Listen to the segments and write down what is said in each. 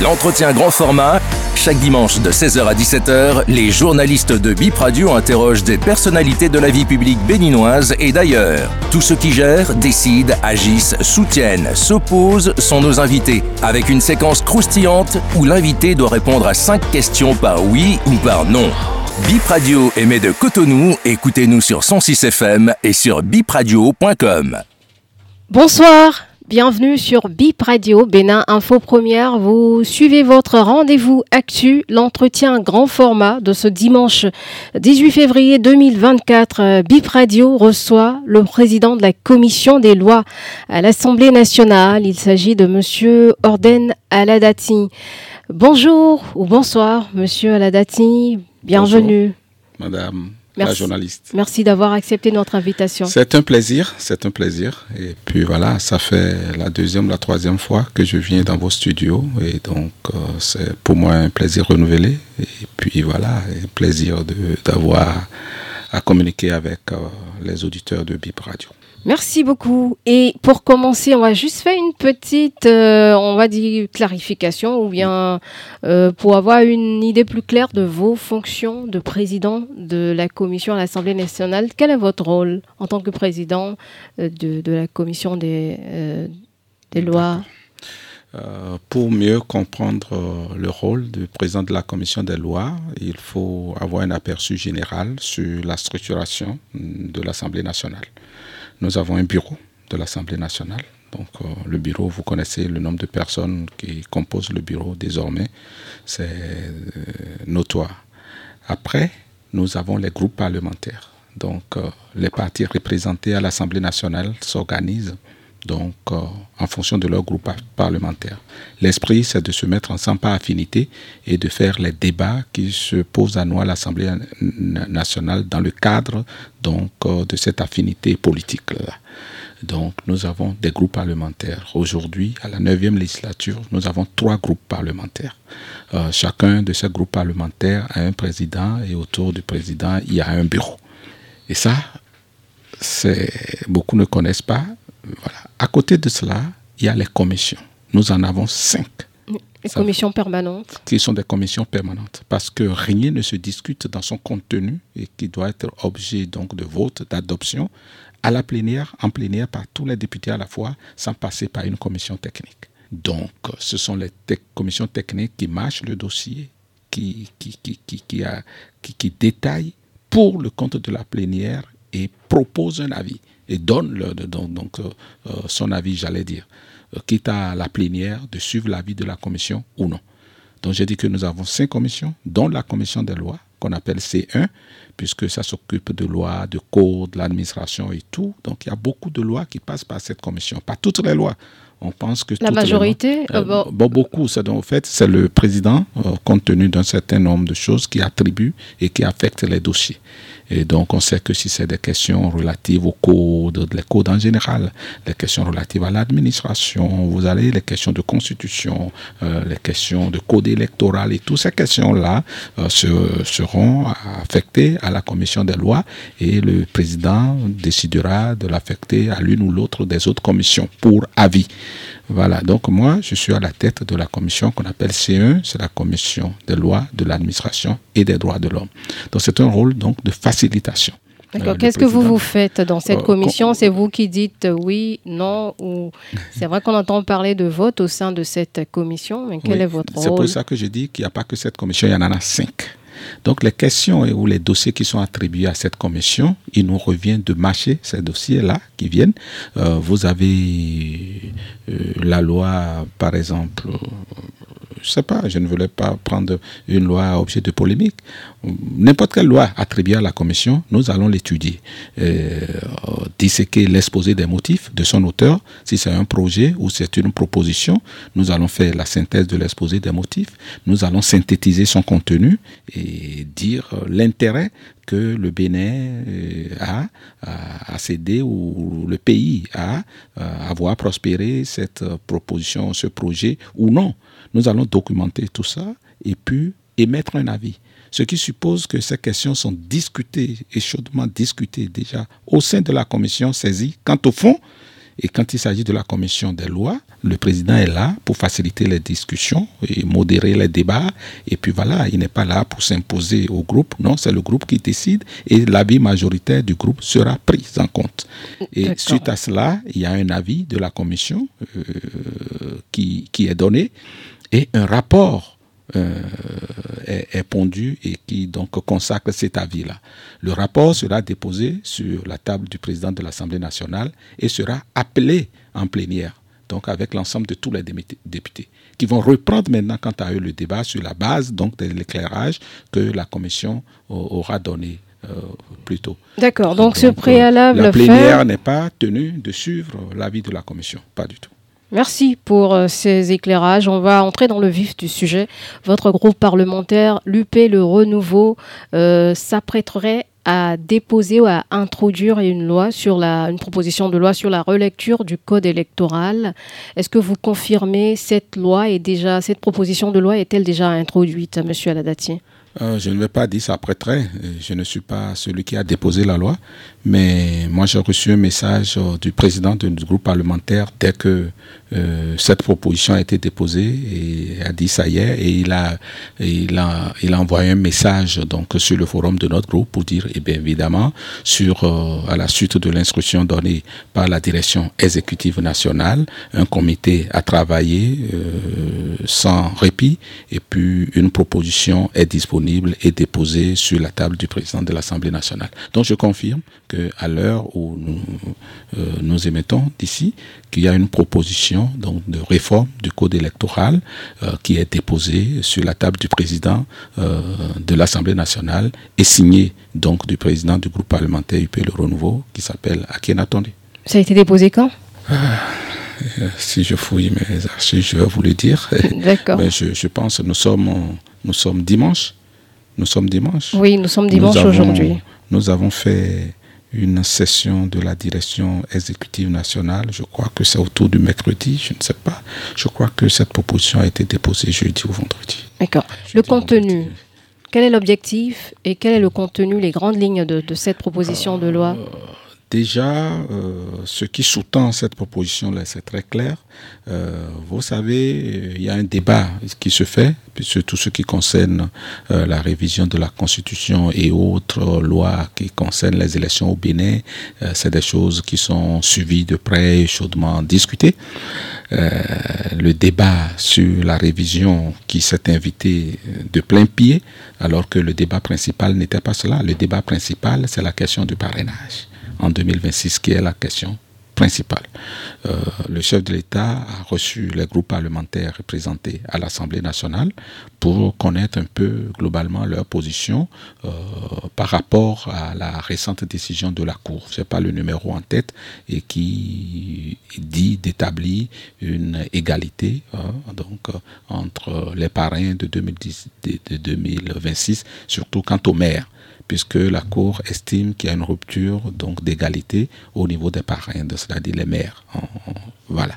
L'entretien grand format, chaque dimanche de 16h à 17h, les journalistes de Bip Radio interrogent des personnalités de la vie publique béninoise et d'ailleurs. Tous ceux qui gèrent, décident, agissent, soutiennent, s'opposent sont nos invités, avec une séquence croustillante où l'invité doit répondre à 5 questions par oui ou par non. Bip Radio émet de Cotonou, écoutez-nous sur 106 FM et sur bipradio.com. Bonsoir Bienvenue sur BIP Radio, Bénin Info Première. Vous suivez votre rendez-vous actu, l'entretien grand format de ce dimanche 18 février 2024. BIP Radio reçoit le président de la commission des lois à l'Assemblée nationale. Il s'agit de monsieur Orden Aladati. Bonjour ou bonsoir, monsieur Aladati. Bienvenue. Madame Merci. la journaliste. Merci d'avoir accepté notre invitation. C'est un plaisir, c'est un plaisir. Et puis voilà, ça fait la deuxième, la troisième fois que je viens dans vos studios. Et donc, euh, c'est pour moi un plaisir renouvelé. Et puis voilà, un plaisir d'avoir à communiquer avec euh, les auditeurs de BIP Radio. Merci beaucoup. Et pour commencer, on va juste faire une petite, euh, on va dire, clarification ou bien euh, pour avoir une idée plus claire de vos fonctions de président de la commission à l'Assemblée nationale. Quel est votre rôle en tant que président euh, de, la commission des, des lois? Pour mieux comprendre le rôle du président de la commission des lois, il faut avoir un aperçu général sur la structuration de l'Assemblée nationale nous avons un bureau de l'Assemblée nationale. Donc euh, le bureau, vous connaissez le nombre de personnes qui composent le bureau désormais, c'est euh, notoire. Après, nous avons les groupes parlementaires. Donc euh, les partis représentés à l'Assemblée nationale s'organisent donc en fonction de leur groupe parlementaire. L'esprit, c'est de se mettre ensemble par affinité et de faire les débats qui se posent à nous à l'Assemblée nationale dans le cadre donc de cette affinité politique là. Donc nous avons des groupes parlementaires. Aujourd'hui, à la 9e législature, nous avons trois groupes parlementaires. Euh, chacun de ces groupes parlementaires a un président et autour du président, il y a un bureau. Et ça, beaucoup ne connaissent pas. Voilà. À côté de cela, il y a les commissions. Nous en avons cinq. Les commissions permanentes. Qui sont des commissions permanentes. Parce que rien ne se discute dans son contenu et qui doit être objet donc de vote, d'adoption, à la plénière, en plénière par tous les députés à la fois, sans passer par une commission technique. Donc, ce sont les commissions techniques qui marchent le dossier, qui, qui, qui, qui, a, qui, détaillent pour le compte de la plénière et proposent un avis et donne le, donc, donc euh, euh, son avis, j'allais dire, euh, quitte à la plénière de suivre l'avis de la commission ou non. Donc j'ai dit que nous avons cinq commissions, dont la commission des lois, qu'on appelle C1, puisque ça s'occupe de lois, de codes, de l'administration et tout. Donc il y a beaucoup de lois qui passent par cette commission. Pas toutes les lois. On pense que la majorité, lois, bon. beaucoup. C'est en fait c'est le président, compte tenu d'un certain nombre de choses, qui attribue et qui affecte les dossiers. Et donc, on sait que si c'est des questions relatives au code, les codes en général, les questions relatives à l'administration, vous avez les questions de constitution, euh, les questions de code électoral et toutes ces questions-là euh, seront affectées à la commission des lois et le président décidera de l'affecter à l'une ou l'autre des autres commissions pour avis. Voilà, donc moi, je suis à la tête de la commission qu'on appelle C1, c'est la commission des lois, de l'administration et des droits de l'homme. Donc c'est un rôle donc de facilitation. D'accord. Euh, Qu'est-ce que vous vous faites dans cette euh, commission? C'est vous qui dites oui, non ou c'est vrai qu'on entend parler de vote au sein de cette commission, mais quel est votre rôle C'est pour ça que je dis qu'il n'y a pas que cette commission, il y en a cinq. Donc les questions ou les dossiers qui sont attribués à cette commission, il nous revient de mâcher ces dossiers-là qui viennent. Euh, vous avez euh, la loi, par exemple, je sais pas, je ne voulais pas prendre une loi à objet de polémique. N'importe quelle loi attribuée à la commission, nous allons l'étudier. Euh, disséquer l'exposé des motifs de son auteur, si c'est un projet ou c'est une proposition, nous allons faire la synthèse de l'exposé des motifs, nous allons synthétiser son contenu et dire l'intérêt que le Bénin euh, a à, céder ou le pays a à voir prospérer cette proposition, ce projet ou non. Nous allons documenter tout ça et puis émettre un avis. Ce qui suppose que ces questions sont discutées et chaudement discutées déjà au sein de la commission saisie. Quant au fond, Et quand il s'agit de la commission des lois, le président est là pour faciliter les discussions et modérer les débats. Et puis voilà, il n'est pas là pour s'imposer au groupe. Non, c'est le groupe qui décide et l'avis majoritaire du groupe sera pris en compte. Et suite à cela, il y a un avis de la commission euh, qui, qui est donné et un rapport euh, est, pondu et qui donc consacre cet avis-là. Le rapport sera déposé sur la table du président de l'Assemblée nationale et sera appelé en plénière, donc avec l'ensemble de tous les députés, qui vont reprendre maintenant quant à eux le débat sur la base donc de l'éclairage que la commission aura donné euh, plus tôt. D'accord, donc, ce préalable. la plénière n'est pas tenue de suivre l'avis de la commission, pas du tout. Merci pour euh, ces éclairages. On va entrer dans le vif du sujet. Votre groupe parlementaire, l'UP Le Renouveau, euh, s'apprêterait à déposer ou à introduire une loi sur la, proposition de loi sur la relecture du code électoral. Est-ce que vous confirmez cette loi est déjà, cette proposition de loi est-elle déjà introduite, Monsieur Aladati euh, je ne vais pas dire très. Je ne suis pas celui qui a déposé la loi, mais moi j'ai reçu un message euh, du président du groupe parlementaire dès que euh, cette proposition a été déposée et a dit ça y est et il a, il a, il a envoyé un message donc sur le forum de notre groupe pour dire eh bien évidemment sur à la suite de l'instruction donnée par la direction exécutive nationale, un comité a travaillé sans répit et puis une proposition est disponible et déposé sur la table du président de l'Assemblée nationale. Donc je confirme qu'à l'heure où nous, euh, nous émettons d'ici, qu'il y a une proposition donc, de réforme du code électoral euh, qui est déposée sur la table du président euh, de l'Assemblée nationale et signée donc du président du groupe parlementaire UP Le Renouveau qui s'appelle Akhenatonde. Ça a été déposé quand? Ah, si je fouille mes archives, je vais vous le dire. D'accord. Mais je, je pense que nous sommes, nous sommes dimanche. Nous sommes dimanche. Oui, nous sommes dimanche aujourd'hui. Nous avons fait une session de la direction exécutive nationale. Je crois que c'est autour du mercredi, je ne sais pas. Je crois que cette proposition a été déposée jeudi ou vendredi. D'accord. Le contenu, quel est l'objectif et quel est le contenu, les grandes lignes de, cette proposition de loi? Déjà, euh, ce qui sous-tend cette proposition-là, c'est très clair. Euh, vous savez, il y a un débat qui se fait sur tout ce qui concerne euh, la révision de la Constitution et autres lois qui concernent les élections au Bénin. c'est des choses qui sont suivies de près et chaudement discutées. le débat sur la révision qui s'est invité de plein pied, alors que le débat principal n'était pas cela. Le débat principal, c'est la question du parrainage en 2026, qui est la question principale. Euh, le chef de l'État a reçu les groupes parlementaires représentés à l'Assemblée nationale pour connaître un peu globalement leur position euh, par rapport à la récente décision de la Cour. Je n'ai pas le numéro en tête et qui dit d'établir une égalité hein, donc, entre les parrains de, 2010, de 2026, surtout quant aux maires puisque la Cour estime qu'il y a une rupture donc d'égalité au niveau des parrains, c'est-à-dire les maires. Voilà.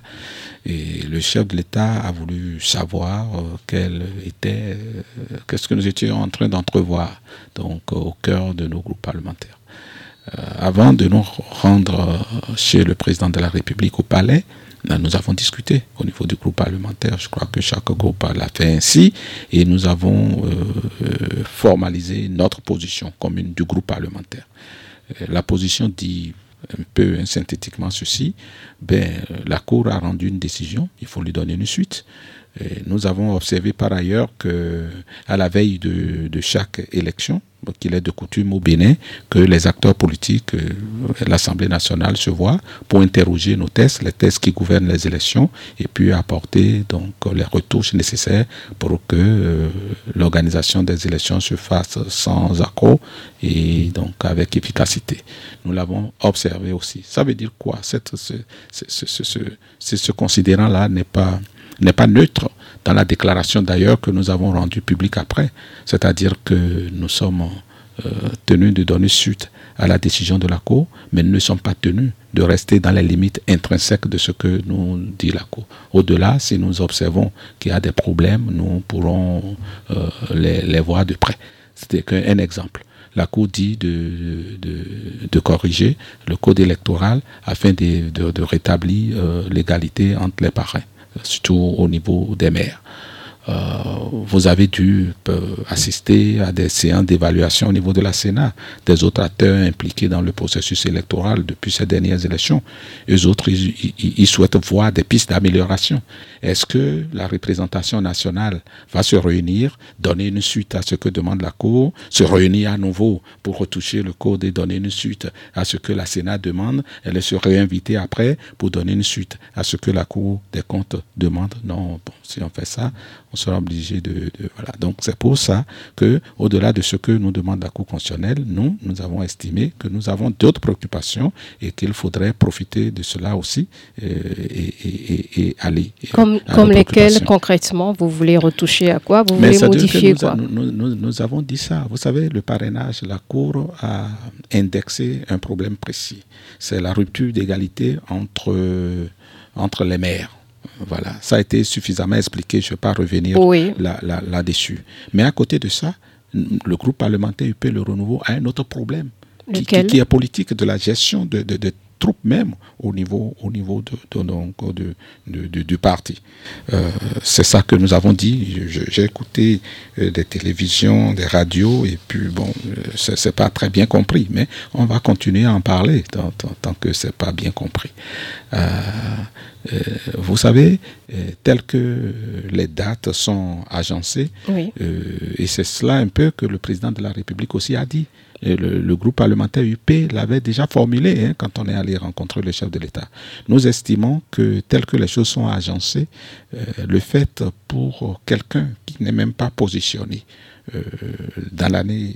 Et le chef de l'État a voulu savoir euh, quel était, euh, qu'est-ce que nous étions en train d'entrevoir donc au cœur de nos groupes parlementaires. Euh, avant de nous rendre chez le président de la République au palais, nous avons discuté au niveau du groupe parlementaire. Je crois que chaque groupe l'a fait ainsi et nous avons euh, euh, formalisé notre position commune du groupe parlementaire. Euh, la position dit un peu synthétiquement ceci, ben, la Cour a rendu une décision, il faut lui donner une suite. Nous avons observé par ailleurs que à la veille de chaque élection, qu'il est de coutume au Bénin que les acteurs politiques, euh, l'Assemblée nationale se voient pour interroger nos tests, les tests qui gouvernent les élections, et puis apporter donc les retouches nécessaires pour que euh, l'organisation des élections se fasse sans accroc et donc avec efficacité. Nous l'avons observé aussi. Ça veut dire quoi? Cette, ce, ce, ce, ce considérant-là n'est pas n'est pas neutre dans la déclaration d'ailleurs que nous avons rendue publique après. C'est-à-dire que nous sommes euh, tenus de donner suite à la décision de la Cour, mais nous ne sommes pas tenus de rester dans les limites intrinsèques de ce que nous dit la Cour. Au-delà, si nous observons qu'il y a des problèmes, nous pourrons euh, les, voir de près. C'était qu'un exemple. la Cour dit de, de, corriger le code électoral afin de, de rétablir l'égalité entre les parrains, surtout au niveau des maires. Vous avez dû assister à des séances d'évaluation au niveau de la Sénat, des autres acteurs impliqués dans le processus électoral depuis ces dernières élections. Eux autres, ils, souhaitent voir des pistes d'amélioration. Est-ce que la représentation nationale va se réunir, donner une suite à ce que demande la Cour, se réunir à nouveau pour retoucher le code et donner une suite à ce que la Sénat demande, elle se réinviter après pour donner une suite à ce que la Cour des comptes demande? Non, bon, si on fait ça, on sera obligé de, voilà. Donc c'est pour ça que, au-delà de ce que nous demande la Cour constitutionnelle, nous, nous avons estimé que nous avons d'autres préoccupations et qu'il faudrait profiter de cela aussi euh, et, aller. Comme, comme lesquelles concrètement vous voulez retoucher à quoi? Vous voulez modifier quoi? nous, nous, nous, avons dit ça. Vous savez, le parrainage, la Cour a indexé un problème précis. C'est la rupture d'égalité entre, entre les maires voilà, ça a été suffisamment expliqué, je ne vais pas revenir là-dessus. Mais à côté de ça, le groupe parlementaire UP Le Renouveau a un autre problème qui, qui, est politique de la gestion de, de, troupes même au niveau, au niveau de, de, du parti. Euh, c'est ça que nous avons dit. J'ai écouté euh, des télévisions, des radios, et puis bon, euh, c'est pas très bien compris, mais on va continuer à en parler tant, tant, que c'est pas bien compris. Euh, vous savez, euh, tel que les dates sont agencées, et c'est cela un peu que le président de la République aussi a dit. Le, groupe parlementaire UP l'avait déjà formulé hein, quand on est allé rencontrer le chef de l'État. Nous estimons que tel que les choses sont agencées, le fait pour quelqu'un qui n'est même pas positionné euh, dans l'année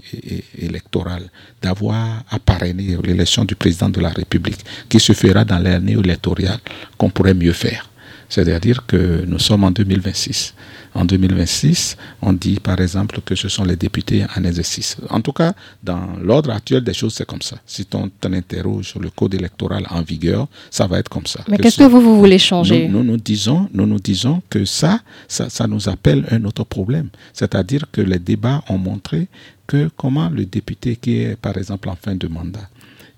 électorale, d'avoir à parrainer l'élection du président de la République, qui se fera dans l'année électorale, qu'on pourrait mieux faire. C'est-à-dire que nous sommes en 2026. En 2026, on dit par exemple que ce sont les députés en exercice. En tout cas, dans l'ordre actuel des choses, c'est comme ça. Si on, interroge sur le code électoral en vigueur, ça va être comme ça. Mais qu'est-ce que vous, vous voulez changer nous, nous, disons, nous nous disons que ça, ça, ça nous appelle un autre problème. C'est-à-dire que les débats ont montré que comment le député qui est par exemple en fin de mandat,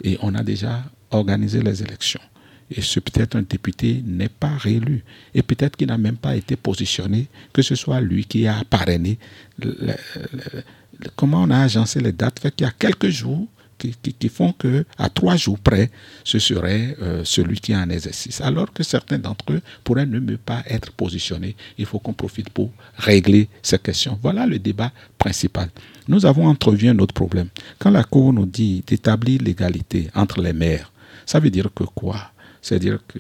et on a déjà organisé les élections, et ce peut-être un député n'est pas réélu, et peut-être qu'il n'a même pas été positionné, que ce soit lui qui a parrainé. comment on a agencé les dates fait qu'il y a quelques jours qui, font que à trois jours près, ce serait euh, celui qui est en exercice. Alors que certains d'entre eux pourraient ne pas être positionnés. Il faut qu'on profite pour régler ces questions. Voilà le débat principal. Nous avons entrevu un autre problème. Quand la Cour nous dit d'établir l'égalité entre les maires, ça veut dire que quoi? C'est-à-dire que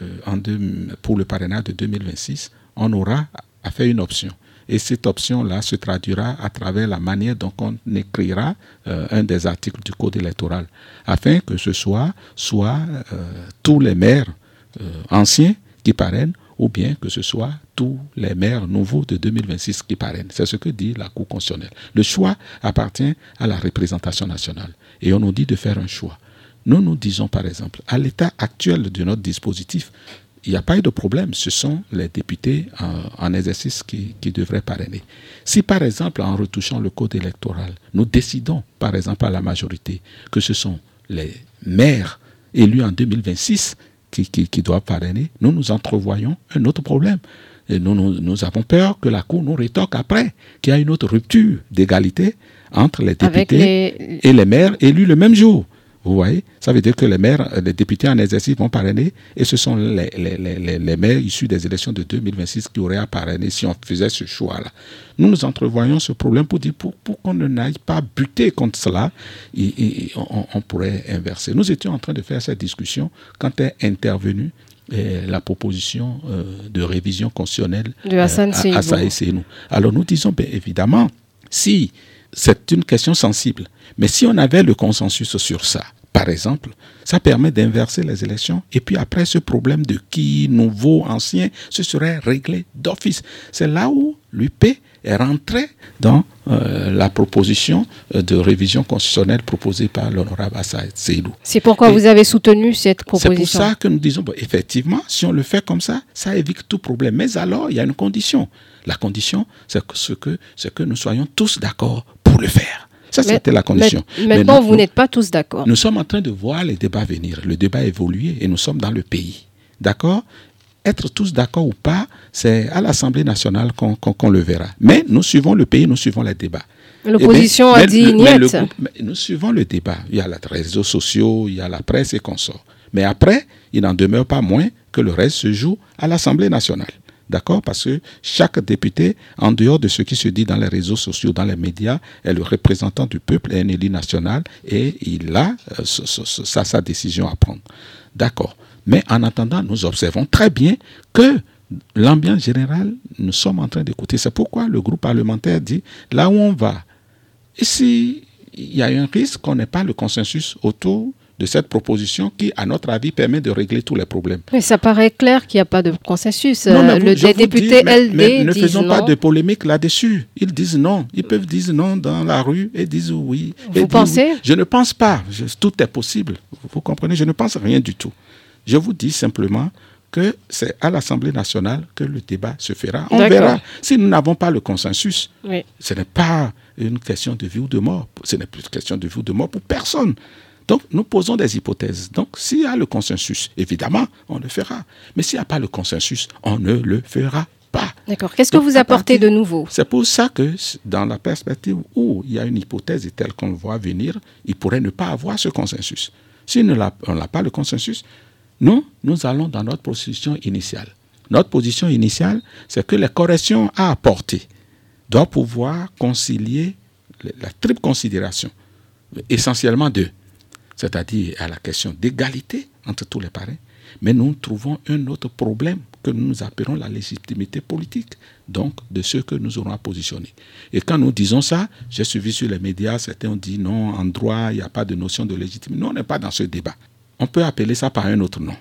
euh, pour le parrainage de 2026, on aura à faire une option. Et cette option-là se traduira à travers la manière dont on écrira euh, un des articles du Code électoral, afin que ce soit euh, tous les maires anciens qui parrainent, ou bien que ce soit tous les maires nouveaux de 2026 qui parrainent. C'est ce que dit la Cour constitutionnelle. Le choix appartient à la représentation nationale. Et on nous dit de faire un choix. Nous nous disons par exemple, à l'état actuel de notre dispositif, il n'y a pas eu de problème. Ce sont les députés en, exercice qui, devraient parrainer. Si par exemple, en retouchant le code électoral, nous décidons par exemple à la majorité que ce sont les maires élus en 2026 qui, qui, doivent parrainer, nous nous entrevoyons un autre problème. Et nous, nous, avons peur que la Cour nous rétorque après qu'il y a une autre rupture d'égalité entre les députés et les maires élus le même jour. Vous voyez? Ça veut dire que les maires, euh, les députés en exercice vont parrainer et ce sont les, les, les, maires issus des élections de 2026 qui auraient à parrainer si on faisait ce choix-là. Nous nous entrevoyons ce problème pour dire pour, pour qu'on ne n'aille pas buter contre cela, et, on, pourrait inverser. Nous étions en train de faire cette discussion quand est intervenue euh, la proposition euh, de révision constitutionnelle de Hassan euh, Alors nous disons, bien évidemment, si c'est une question sensible. Mais si on avait le consensus sur ça, par exemple, ça permet d'inverser les élections. Et puis après, ce problème de qui, nouveau, ancien, ce serait réglé d'office. C'est là où l'UP est rentré dans euh, la proposition euh, de révision constitutionnelle proposée par l'honorable Assaïd Seydou. C'est pourquoi vous avez soutenu cette proposition C'est pour ça que nous disons, effectivement, si on le fait comme ça, ça évite tout problème. Mais alors, il y a une condition. La condition, c'est que, ce que, que nous soyons tous d'accord pour le faire. Ça, c'était la condition. maintenant, vous n'êtes pas tous d'accord. Nous sommes en train de voir les débats venir. Le débat évoluer et nous sommes dans le pays. D'accord? Être tous d'accord ou pas, c'est à l'Assemblée nationale qu'on le verra. Mais nous suivons le pays, nous suivons les débats. L'opposition a dit mais Nous suivons le débat. Il y a les réseaux sociaux, il y a la presse et consorts. Mais après, il n'en demeure pas moins que le reste se joue à l'Assemblée nationale. D'accord? Parce que chaque député, en dehors de ce qui se dit dans les réseaux sociaux, dans les médias, est le représentant du peuple, est un élu national et il a euh, sa décision à prendre. D'accord? Mais en attendant, nous observons très bien que l'ambiance générale, nous sommes en train d'écouter. C'est pourquoi le groupe parlementaire dit, là où on va, ici, il y a un risque qu'on n'ait pas le consensus autour de cette proposition qui, à notre avis, permet de régler tous les problèmes. Mais ça paraît clair qu'il n'y a pas de consensus. le, les députés LD mais ne faisons pas de polémique là-dessus. Ils disent non. Ils peuvent dire non dans la rue et disent oui. Vous pensez Je ne pense pas. tout est possible. Vous comprenez? Je ne pense rien du tout. Je vous dis simplement que c'est à l'Assemblée nationale que le débat se fera. On verra. Si nous n'avons pas le consensus, ce n'est pas une question de vie ou de mort. Ce n'est plus une question de vie ou de mort pour personne. Donc, nous posons des hypothèses. Donc, s'il y a le consensus, évidemment, on le fera. Mais s'il n'y a pas le consensus, on ne le fera pas. D'accord. Qu'est-ce que vous apportez de nouveau? C'est pour ça que, dans la perspective où il y a une hypothèse telle qu'on le voit venir, il pourrait ne pas avoir ce consensus. Si on n'a pas le consensus, nous, nous allons dans notre position initiale. Notre position initiale, c'est que les corrections à apporter doivent pouvoir concilier la triple considération, essentiellement deux, c'est-à-dire à la question d'égalité entre tous les parents, mais nous trouvons un autre problème que nous appelons la légitimité politique, donc de ce que nous aurons à positionner. Et quand nous disons ça, j'ai suivi sur les médias, certains ont dit non, en droit, il n'y a pas de notion de légitimité. Nous, on n'est pas dans ce débat on peut appeler ça par un autre nom.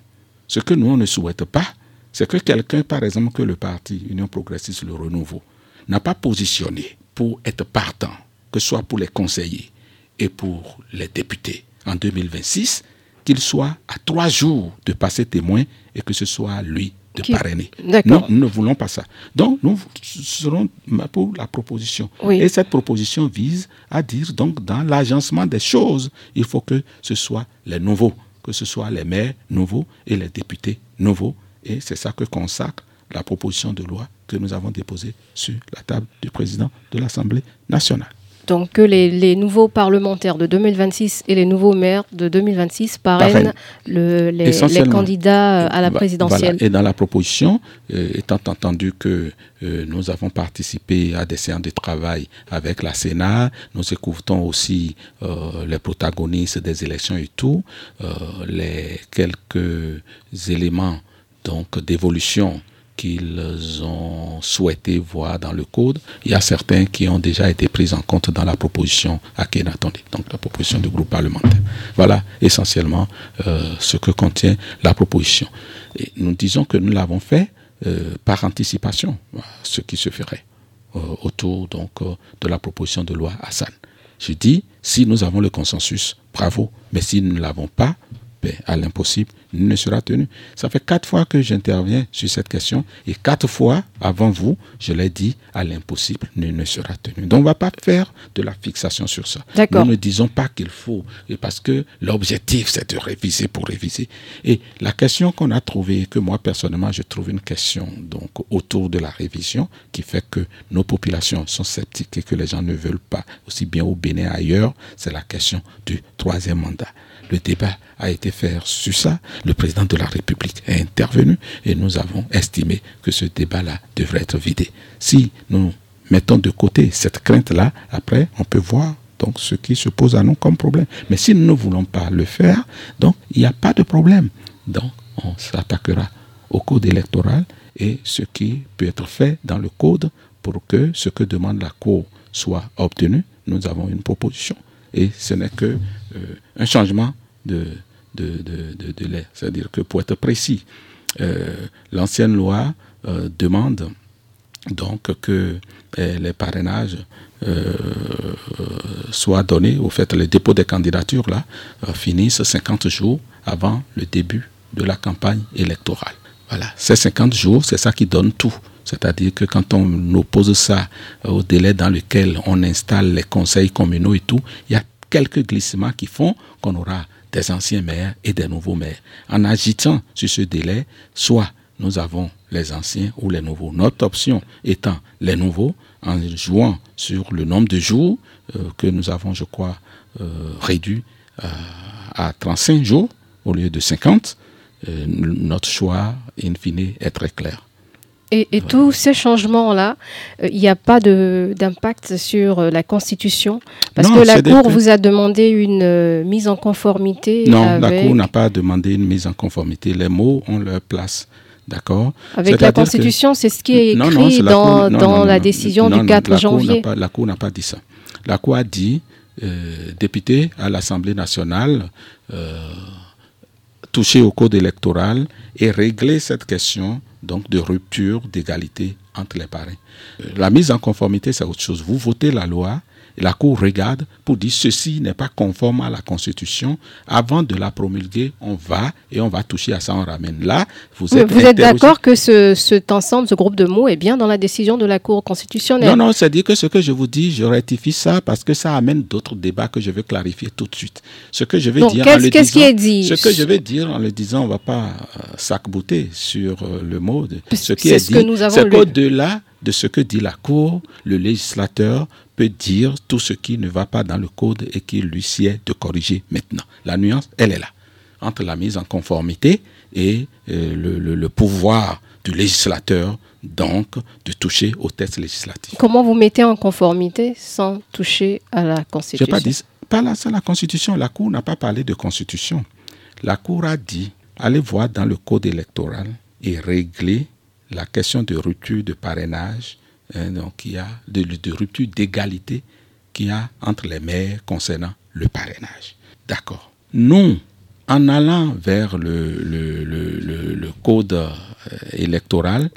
Ce que nous, on ne souhaite pas, c'est que quelqu'un, par exemple, que le parti Union progressiste, le renouveau, n'a pas positionné pour être partant, que ce soit pour les conseillers et pour les députés en 2026, qu'il soit à trois jours de passer témoin et que ce soit lui de parrainer. Non, nous ne voulons pas ça. Donc, nous serons pour la proposition. Et cette proposition vise à dire, donc, dans l'agencement des choses, il faut que ce soit les nouveaux que ce soit les maires nouveaux et les députés nouveaux. Et c'est ça que consacre la proposition de loi que nous avons déposée sur la table du président de l'Assemblée nationale. Donc que les, nouveaux parlementaires de 2026 et les nouveaux maires de 2026 parrainent les, candidats à la présidentielle. Et dans la proposition, euh, étant entendu que euh, nous avons participé à des séances de travail avec la Sénat, nous écoutons aussi euh, les protagonistes des élections et tout, les quelques éléments donc d'évolution qu'ils ont souhaité voir dans le code. Il y a certains qui ont déjà été pris en compte dans la proposition à Kenatonde, donc la proposition du groupe parlementaire. Voilà essentiellement euh, ce que contient la proposition. Nous disons que nous l'avons fait euh, par anticipation, ce qui se ferait euh, autour donc, de la proposition de loi Hassan. Je dis, si nous avons le consensus, bravo, mais si nous ne l'avons pas, à l'impossible ne sera tenu. Ça fait quatre fois que j'interviens sur cette question et quatre fois avant vous, je l'ai dit, à l'impossible ne, ne sera tenu. Donc on ne va pas faire de la fixation sur ça. Nous ne disons pas qu'il faut, parce que l'objectif c'est de réviser pour réviser. Et la question qu'on a trouvée, que moi personnellement je trouve une question donc autour de la révision qui fait que nos populations sont sceptiques et que les gens ne veulent pas, aussi bien au Bénin ailleurs, c'est la question du troisième mandat. Le débat a été fait sur ça. Le président de la République est intervenu et nous avons estimé que ce débat-là devrait être vidé. Si nous mettons de côté cette crainte-là, après, on peut voir donc ce qui se pose à nous comme problème. Mais si nous ne voulons pas le faire, donc il n'y a pas de problème. Donc on s'attaquera au code électoral et ce qui peut être fait dans le code pour que ce que demande la Cour soit obtenu. Nous avons une proposition et ce n'est que euh, un changement de, de, de, de, l'air. C'est-à-dire que pour être précis, euh, l'ancienne loi euh, demande donc que les parrainages soient donnés, au fait, les dépôts des candidatures là, finissent 50 jours avant le début de la campagne électorale. Voilà, ces 50 jours, c'est ça qui donne tout. C'est-à-dire que quand on oppose ça au délai dans lequel on installe les conseils communaux et tout, il y a quelques glissements qui font qu'on aura des anciens maires et des nouveaux maires. En agitant sur ce délai, soit nous avons les anciens ou les nouveaux. Notre option étant les nouveaux, en jouant sur le nombre de jours euh, que nous avons, je crois, euh, réduit euh, à 35 jours au lieu de 50, notre choix, in fine, est très clair. Et, tous ces changements-là, il n'y a pas d'impact sur la Constitution? Parce que la Cour vous a demandé une mise en conformité Non, la Cour n'a pas demandé une mise en conformité. Les mots ont leur place. D'accord? Avec la Constitution, c'est ce qui est écrit dans, la décision du 4 janvier. la Cour n'a pas dit ça. La Cour a dit, euh, député à l'Assemblée nationale, euh, toucher au code électoral et régler cette question donc de rupture d'égalité entre les parents. Euh, la mise en conformité, c'est autre chose. Vous votez la loi, la Cour regarde pour dire ceci n'est pas conforme à la Constitution. Avant de la promulguer, on va et on va toucher à ça, on ramène. Là, vous êtes, vous êtes d'accord que ce, cet ensemble, ce groupe de mots est bien dans la décision de la Cour constitutionnelle? Non, non, c'est-à-dire que ce que je vous dis, je rectifie ça parce que ça amène d'autres débats que je veux clarifier tout de suite. Ce que je vais dire en le disant, qui est dit? ce que je vais dire en le disant, on ne va pas euh, s'acbouter sur euh, le mot. De, ce qui est, dit, c'est qu'au-delà de ce que dit la Cour, le législateur peut dire tout ce qui ne va pas dans le code et qu'il lui sied de corriger maintenant. La nuance, elle est là, entre la mise en conformité et euh, le, pouvoir du législateur, donc, de toucher au texte législatif. Comment vous mettez en conformité sans toucher à la Constitution Je pas dit, pas là, la Constitution. La Cour n'a pas parlé de Constitution. La Cour a dit, allez voir dans le code électoral et régler la question de rupture de parrainage, donc il y a de, rupture d'égalité qu'il y a entre les maires concernant le parrainage. D'accord. Nous, en allant vers le, le, code euh, électoral,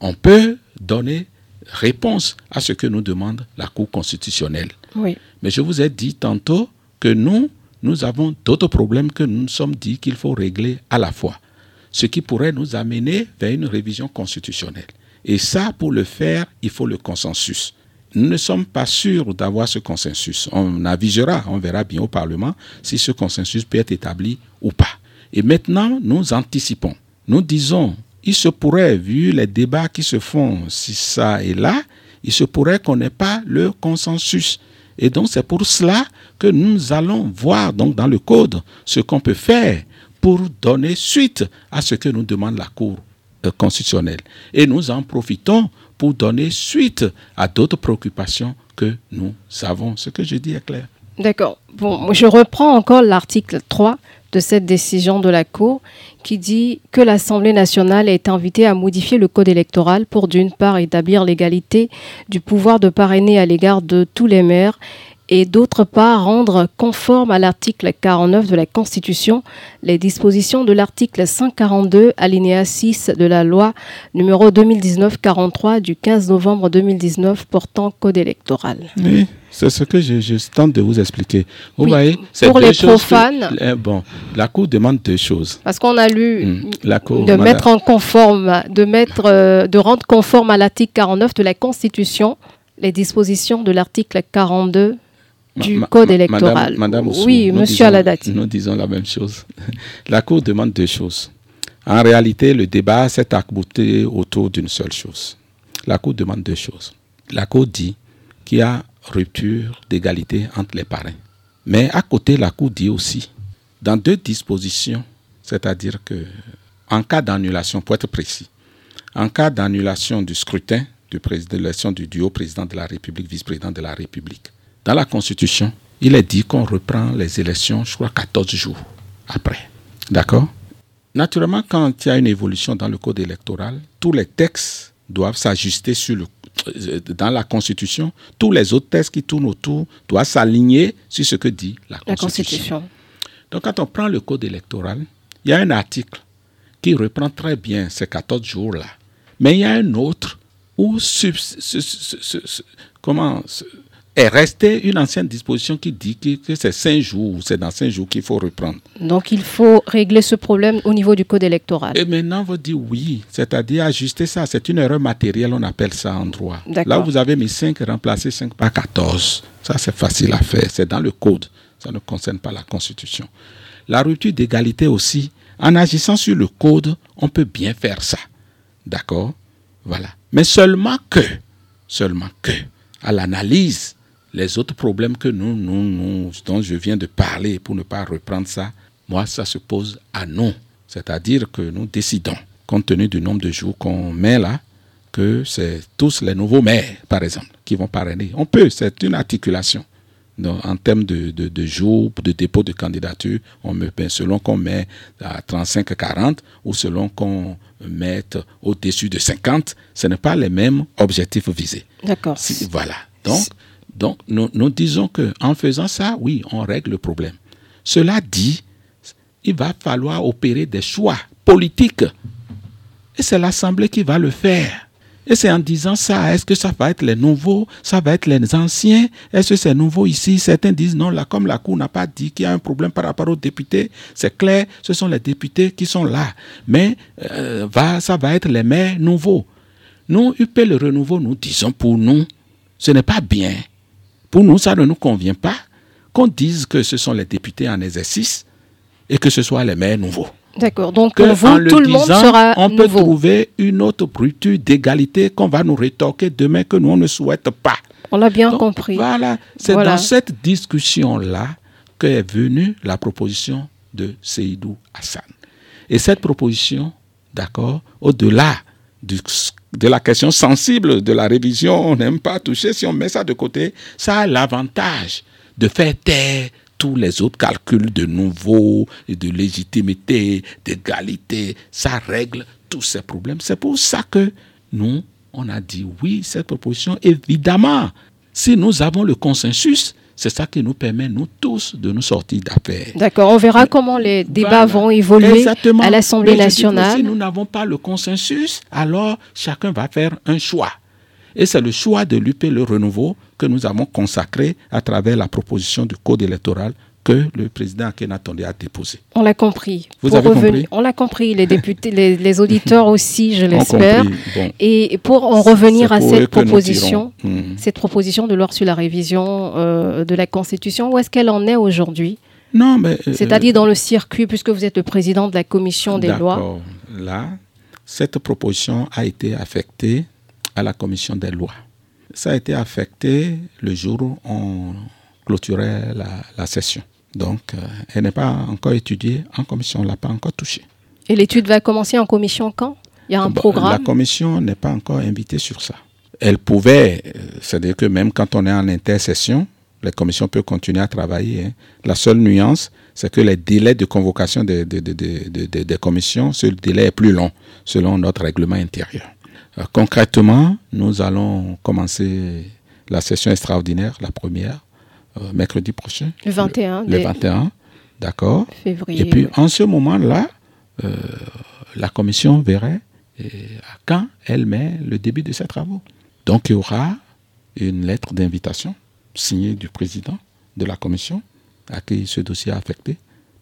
on peut donner réponse à ce que nous demande la Cour constitutionnelle. Oui. Mais je vous ai dit tantôt que nous, nous avons d'autres problèmes que nous nous sommes dit qu'il faut régler à la fois ce qui pourrait nous amener vers une révision constitutionnelle. Et ça, pour le faire, il faut le consensus. Nous ne sommes pas sûrs d'avoir ce consensus. On avisera, on verra bien au Parlement si ce consensus peut être établi ou pas. Et maintenant, nous anticipons. Nous disons, il se pourrait, vu les débats qui se font si ça est là, il se pourrait qu'on n'ait pas le consensus. Et donc c'est pour cela que nous allons voir dans le code ce qu'on peut faire pour donner suite à ce que nous demande la Cour constitutionnelle. Et nous en profitons pour donner suite à d'autres préoccupations que nous avons. Ce que je dis est clair. D'accord. Bon, je reprends encore l'article 3 de cette décision de la Cour qui dit que l'Assemblée nationale est invitée à modifier le code électoral pour d'une part établir l'égalité du pouvoir de parrainer à l'égard de tous les maires et d'autre part rendre conforme à l'article 49 de la Constitution les dispositions de l'article 142 alinéa 6 de la loi numéro 2019-43 du 15 novembre 2019 portant code électoral. Oui, c'est ce que je, tente de vous expliquer. Vous voyez, pour les profanes, eh, bon, la Cour demande deux choses. Parce qu'on a lu hmm, la cour, de mettre en conforme, de mettre, euh, de rendre conforme à l'article 49 de la Constitution les dispositions de l'article 42 du code électoral. Madame, oui, monsieur Aladati. Nous disons la même chose. La Cour demande deux choses. En réalité, le débat s'est accouté autour d'une seule chose. La Cour demande deux choses. La Cour dit qu'il y a rupture d'égalité entre les parrains. Mais à côté, la Cour dit aussi, dans deux dispositions, c'est-à-dire que en cas d'annulation, pour être précis, en cas d'annulation du scrutin de l'élection du duo président de la République, vice-président de la République, dans la Constitution, il est dit qu'on reprend les élections, je crois, 14 jours après. D'accord? Naturellement, quand il y a une évolution dans le code électoral, tous les textes doivent s'ajuster sur le, euh, dans la Constitution. Tous les autres textes qui tournent autour doivent s'aligner sur ce que dit la Constitution. la Constitution. Donc, quand on prend le code électoral, il y a un article qui reprend très bien ces 14 jours-là. Mais il y a un autre où, comment, est restée une ancienne disposition qui dit que, c'est cinq jours, c'est dans cinq jours qu'il faut reprendre. Donc il faut régler ce problème au niveau du code électoral. Et maintenant, vous dites oui, c'est-à-dire ajuster ça. C'est une erreur matérielle, on appelle ça en droit. Là, vous avez mis 5, remplacé 5 par 14. Ça, c'est facile à faire. C'est dans le code. Ça ne concerne pas la Constitution. La rupture d'égalité aussi, en agissant sur le code, on peut bien faire ça. D'accord? Voilà. Mais seulement que, seulement que, à l'analyse les autres problèmes que nous, nous, nous, dont je viens de parler, pour ne pas reprendre ça, moi, ça se pose à nous. C'est-à-dire que nous décidons, compte tenu du nombre de jours qu'on met là, que c'est tous les nouveaux maires, par exemple, qui vont parrainer. On peut, c'est une articulation. en termes de, de, jours de dépôt de candidature, on me, selon qu'on met à 35-40 ou selon qu'on mette au-dessus de 50, ce n'est pas les mêmes objectifs visés. D'accord. voilà. Donc, donc, nous, nous disons qu'en faisant ça, oui, on règle le problème. Cela dit, il va falloir opérer des choix politiques. Et c'est l'Assemblée qui va le faire. Et c'est en disant ça, est-ce que ça va être les nouveaux, ça va être les anciens, est-ce que c'est nouveau ici? Certains disent non, là, comme la Cour n'a pas dit qu'il y a un problème par rapport aux députés, c'est clair, ce sont les députés qui sont là. Mais euh, va, ça va être les maires nouveaux. Nous, UP le renouveau, nous disons pour nous, ce n'est pas bien pour nous, ça ne nous convient pas qu'on dise que ce sont les députés en exercice et que ce soit les maires nouveaux. D'accord. Donc, vous, tout le, monde sera On peut trouver une autre brutule d'égalité qu'on va nous rétorquer demain que nous, on ne souhaite pas. On l'a bien compris. Voilà. C'est dans cette discussion-là qu'est venue la proposition de Seydou Hassan. Et cette proposition, d'accord, au-delà de la question sensible de la révision, on n'aime pas toucher. Si on met ça de côté, ça a l'avantage de faire taire tous les autres calculs de nouveau, de légitimité, d'égalité. Ça règle tous ces problèmes. C'est pour ça que nous, on a dit oui, cette proposition, évidemment, si nous avons le consensus, c'est ça qui nous permet, nous tous, de nous sortir d'affaires. D'accord, on verra comment les débats vont évoluer à l'Assemblée nationale. si nous n'avons pas le consensus, alors chacun va faire un choix. Et c'est le choix de l'UP Le Renouveau que nous avons consacré à travers la proposition du Code électoral que le président Akhenatonde a déposé. On l'a compris. Vous avez compris On l'a compris, les députés, les, auditeurs aussi, je l'espère. Et pour en revenir à cette proposition, hmm. cette proposition de loi sur la révision euh, de la Constitution, où est-ce qu'elle en est aujourd'hui? Non, mais euh, c'est-à-dire dans le circuit, puisque vous êtes le président de la commission des lois. Là, cette proposition a été affectée à la commission des lois. Ça a été affecté le jour où on clôturait la session. Donc, euh, elle n'est pas encore étudiée en commission, on ne l'a pas encore touchée. Et l'étude va commencer en commission quand? Il y a un programme? La commission n'est pas encore invitée sur ça. Elle pouvait, euh, c'est-à-dire que même quand on est en intercession, la commission peut continuer à travailler. Hein. La seule nuance, c'est que les délais de convocation des, commissions, ce délai est plus long selon notre règlement intérieur. Euh, concrètement, nous allons commencer la session extraordinaire, la première, mercredi prochain. Le 21. Le, 21, d'accord. Février. Et puis en ce moment-là, euh, la commission verrait à quand elle met le début de ses travaux. Donc il y aura une lettre d'invitation signée du président de la commission à qui ce dossier a affecté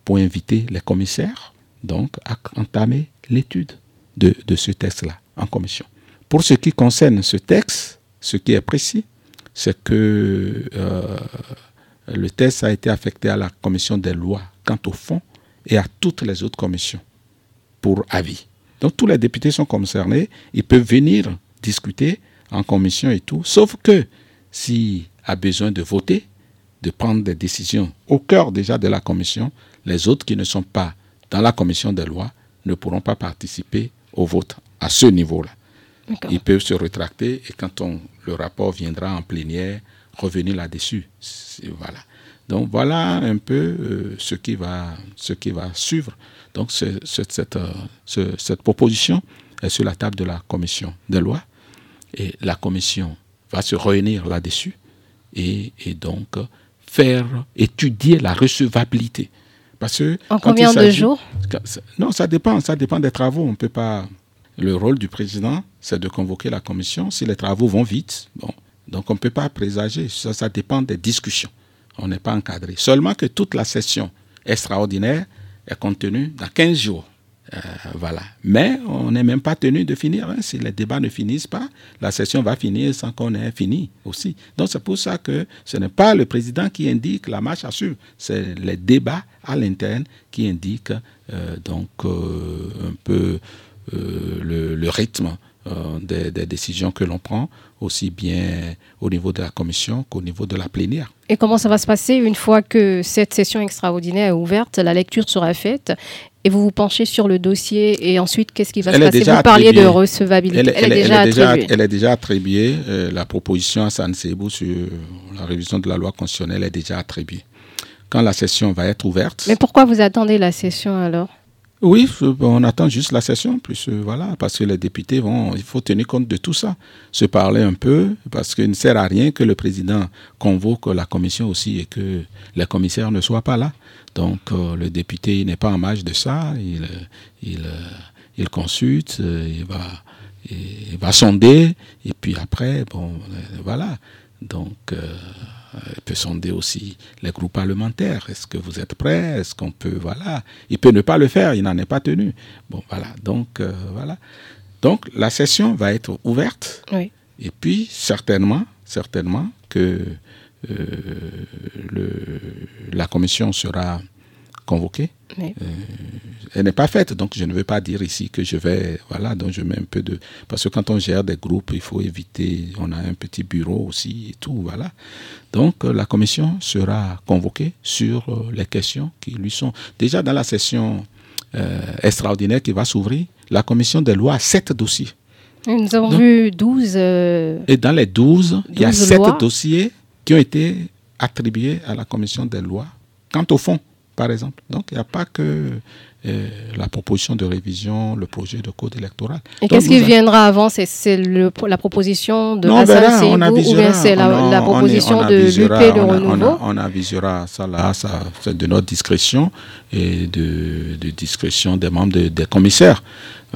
pour inviter les commissaires donc à entamer l'étude de, de ce texte-là en commission. Pour ce qui concerne ce texte, ce qui est précis, c'est que euh, le test a été affecté à la commission des lois quant au fond et à toutes les autres commissions pour avis. Donc tous les députés sont concernés, ils peuvent venir discuter en commission et tout, sauf que s'il a besoin de voter, de prendre des décisions au cœur déjà de la commission, les autres qui ne sont pas dans la commission des lois ne pourront pas participer au vote à ce niveau-là. Ils peuvent se rétracter et quand on, le rapport viendra en plénière, revenir là-dessus. Voilà. Donc voilà un peu euh, ce, qui va, ce qui va suivre. Donc cette, euh, cette proposition est sur la table de la commission des lois et la commission va se réunir là-dessus et, et, donc faire étudier la recevabilité. Parce que en combien de jours? Non, ça dépend, ça dépend des travaux. On peut pas. Le rôle du président, c'est de convoquer la commission. Si les travaux vont vite, bon, Donc on ne peut pas présager, ça, ça dépend des discussions. On n'est pas encadré. Seulement que toute la session extraordinaire est contenue dans 15 jours. Euh, voilà. Mais on n'est même pas tenu de finir. Hein. Si les débats ne finissent pas, la session va finir sans qu'on ait fini aussi. Donc c'est pour ça que ce n'est pas le président qui indique la marche à suivre, c'est les débats à l'interne qui indiquent euh, donc euh, un peu le, le, rythme des, des, décisions que l'on prend, aussi bien au niveau de la commission qu'au niveau de la plénière. Et comment ça va se passer une fois que cette session extraordinaire est ouverte, la lecture sera faite et vous vous penchez sur le dossier et ensuite qu'est-ce qui va se passer? Vous parliez de recevabilité. Elle, est, déjà attribuée. Elle est déjà attribuée. Euh, la proposition à Sansebou sur la révision de la loi constitutionnelle est déjà attribuée. Quand la session va être ouverte. Mais pourquoi vous attendez la session alors? Oui, on attend juste la session, plus euh, voilà, parce que les députés vont, il faut tenir compte de tout ça, se parler un peu, parce qu'il ne sert à rien que le président convoque la commission aussi et que les commissaires ne soient pas là. Donc euh, le député n'est pas en marge de ça, il, il, il consulte, euh, il va, il va sonder, et puis après, bon, voilà. Donc il peut sonder aussi les groupes parlementaires. Est-ce que vous êtes prêts? Est-ce qu'on peut, voilà. Il peut ne pas le faire, il n'en est pas tenu. Bon, voilà. Donc, euh, voilà. Donc, la session va être ouverte. Oui. Et puis, certainement, certainement que euh, le, la commission sera convoquée. Euh, elle n'est pas faite, donc je ne veux pas dire ici que je vais, voilà, donc je mets un peu de, parce que quand on gère des groupes, il faut éviter, on a un petit bureau aussi et tout, voilà. Donc euh, la commission sera convoquée sur euh, les questions qui lui sont déjà dans la session extraordinaire qui va s'ouvrir. La commission des lois a sept dossiers. Nous avons vu 12. Et dans les 12, il y a sept dossiers qui ont été attribués à la commission des lois. Quant au fond, par exemple. Donc, il n'y a pas que euh, la proposition de révision, le projet de code électoral. Et qu'est-ce qui viendra avant? C'est la proposition de non, Hassan ben ou bien c'est la, proposition de l'UP de renouveau? on, avisera ça là, ça, c'est de notre discrétion et de, de discrétion des membres des commissaires.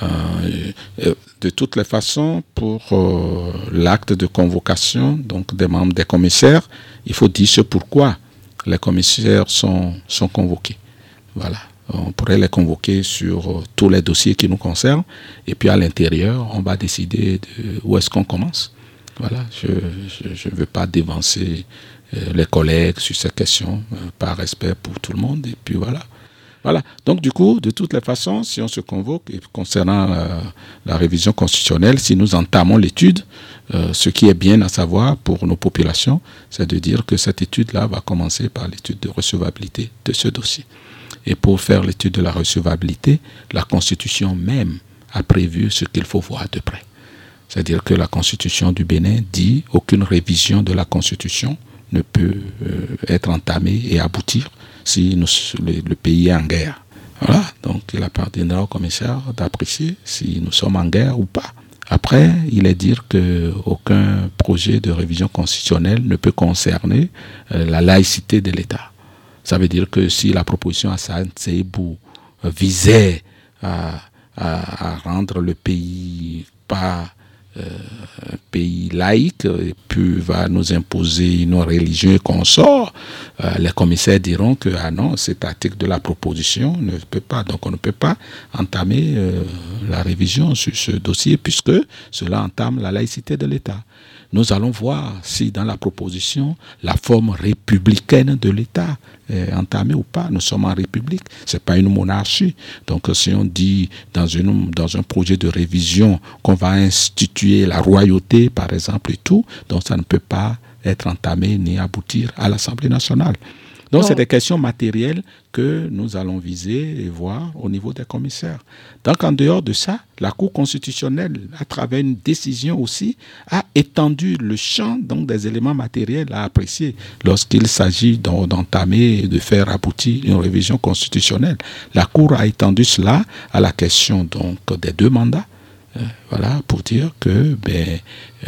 Euh, de toutes les façons, pour euh, l'acte de convocation donc des membres des commissaires, il faut dire ce pourquoi les commissaires sont, sont convoqués. Voilà. On pourrait les convoquer sur euh, tous les dossiers qui nous concernent. Et puis à l'intérieur, on va décider de où est-ce qu'on commence. Voilà. Je ne veux pas dévancer euh, les collègues sur ces questions, euh, par respect pour tout le monde. Et puis voilà. Voilà. Donc, du coup, de toutes les façons, si on se convoque, concernant la révision constitutionnelle, si nous entamons l'étude, euh, ce qui est bien à savoir pour nos populations, c'est de dire que cette étude-là va commencer par l'étude de recevabilité de ce dossier. Et pour faire l'étude de la recevabilité, la Constitution même a prévu ce qu'il faut voir de près. C'est-à-dire que la Constitution du Bénin dit aucune révision de la Constitution ne peut euh, être entamée et aboutir si le, pays est en guerre. Voilà, donc il appartiendra au commissaire d'apprécier si nous sommes en guerre ou pas. Après, il est dire qu'aucun projet de révision constitutionnelle ne peut concerner euh, la laïcité de l'État. Ça veut dire que si la proposition à Seibou visait à, rendre le pays pas euh, un pays laïque et puis va nous imposer une religion qu'on sort, euh, les commissaires diront que ah non, cet article de la proposition ne peut pas, donc on ne peut pas entamer euh, la révision sur ce dossier puisque cela entame la laïcité de l'État nous allons voir si dans la proposition, la forme républicaine de l'État est entamée ou pas. Nous sommes en République, ce n'est pas une monarchie. Donc si on dit dans, une, dans un projet de révision qu'on va instituer la royauté, par exemple, et tout, donc ça ne peut pas être entamé ni aboutir à l'Assemblée nationale. Donc, c'est des questions matérielles que nous allons viser et voir au niveau des commissaires. Donc, en dehors de ça, la Cour constitutionnelle, à travers une décision aussi, a étendu le champ donc, des éléments matériels à apprécier lorsqu'il s'agit d'entamer et de faire aboutir une révision constitutionnelle. La Cour a étendu cela à la question donc, des deux mandats. Euh, voilà, pour dire que ben,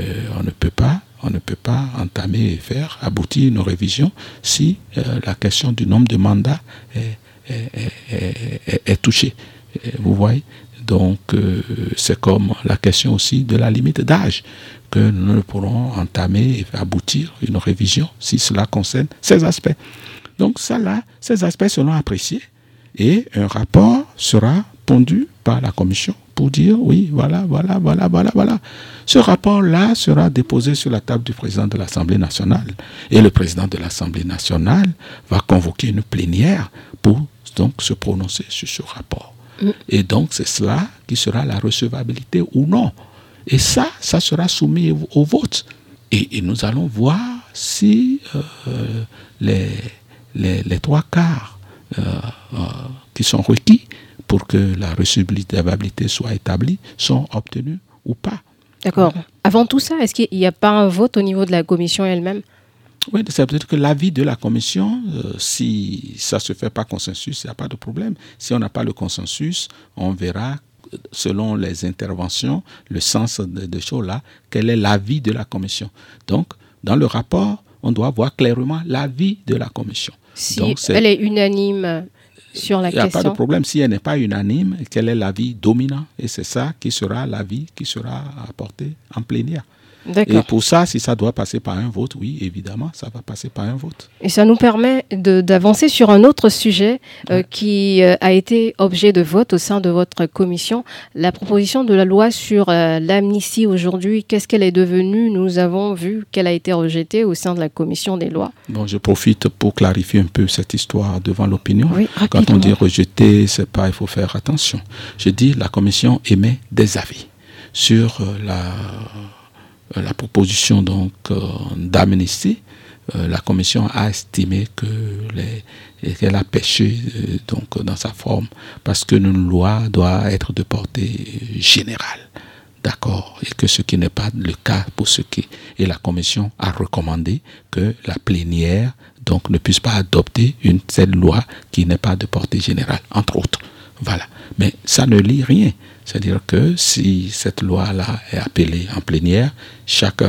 euh, on ne peut pas on ne peut pas entamer et faire aboutir une révision si euh, la question du nombre de mandats est, touchée. Vous voyez Donc, euh, c'est comme la question aussi de la limite d'âge, que nous ne pourrons entamer et aboutir une révision si cela concerne ces aspects. Donc, ça là, ces aspects seront appréciés et un rapport sera pondu par la commission pour dire oui, voilà, voilà, voilà, voilà, voilà. Ce rapport-là sera déposé sur la table du président de l'Assemblée nationale. Et le président de l'Assemblée nationale va convoquer une plénière pour donc se prononcer sur ce rapport. Mm. Et donc c'est cela qui sera la recevabilité ou non. Et ça, ça sera soumis au, vote. Et, nous allons voir si euh, les, les, trois quarts euh, euh, qui sont requis pour que la recevabilité soit établie sont obtenus ou pas. D'accord. Avant tout ça, est-ce qu'il n'y a pas un vote au niveau de la commission elle-même? Oui, c'est peut-être que l'avis de la commission, euh, si ça ne se fait pas consensus, il n'y a pas de problème. Si on n'a pas le consensus, on verra selon les interventions, le sens de, choses là, quel est l'avis de la commission. Donc, dans le rapport, on doit voir clairement l'avis de la commission. Si elle est unanime sur la. Il n'y a pas de problème. Si elle n'est pas unanime, quel est l'avis dominant Et c'est ça qui sera l'avis qui sera apporté en plénière. Et pour ça, si ça doit passer par un vote, oui, évidemment, ça va passer par un vote. Et ça nous permet d'avancer sur un autre sujet euh, qui euh, a été objet de vote au sein de votre commission, la proposition de la loi sur euh, l'amnistie aujourd'hui. Qu'est-ce qu'elle est devenue? Nous avons vu qu'elle a été rejetée au sein de la commission des lois. Bon, je profite pour clarifier un peu cette histoire devant l'opinion. Quand on dit rejeter, c'est pas, il faut faire attention. Je dis la commission émet des avis sur la la proposition donc euh, d'amnistie, euh, la commission a estimé que qu'elle a péché donc dans sa forme parce que une loi doit être de portée générale. D'accord Et que ce qui n'est pas le cas pour ce qui. Et la commission a recommandé que la plénière donc ne puisse pas adopter une telle loi qui n'est pas de portée générale, entre autres. Voilà. Mais ça ne lit rien. C'est-à-dire que si cette loi-là est appelée en plénière, chaque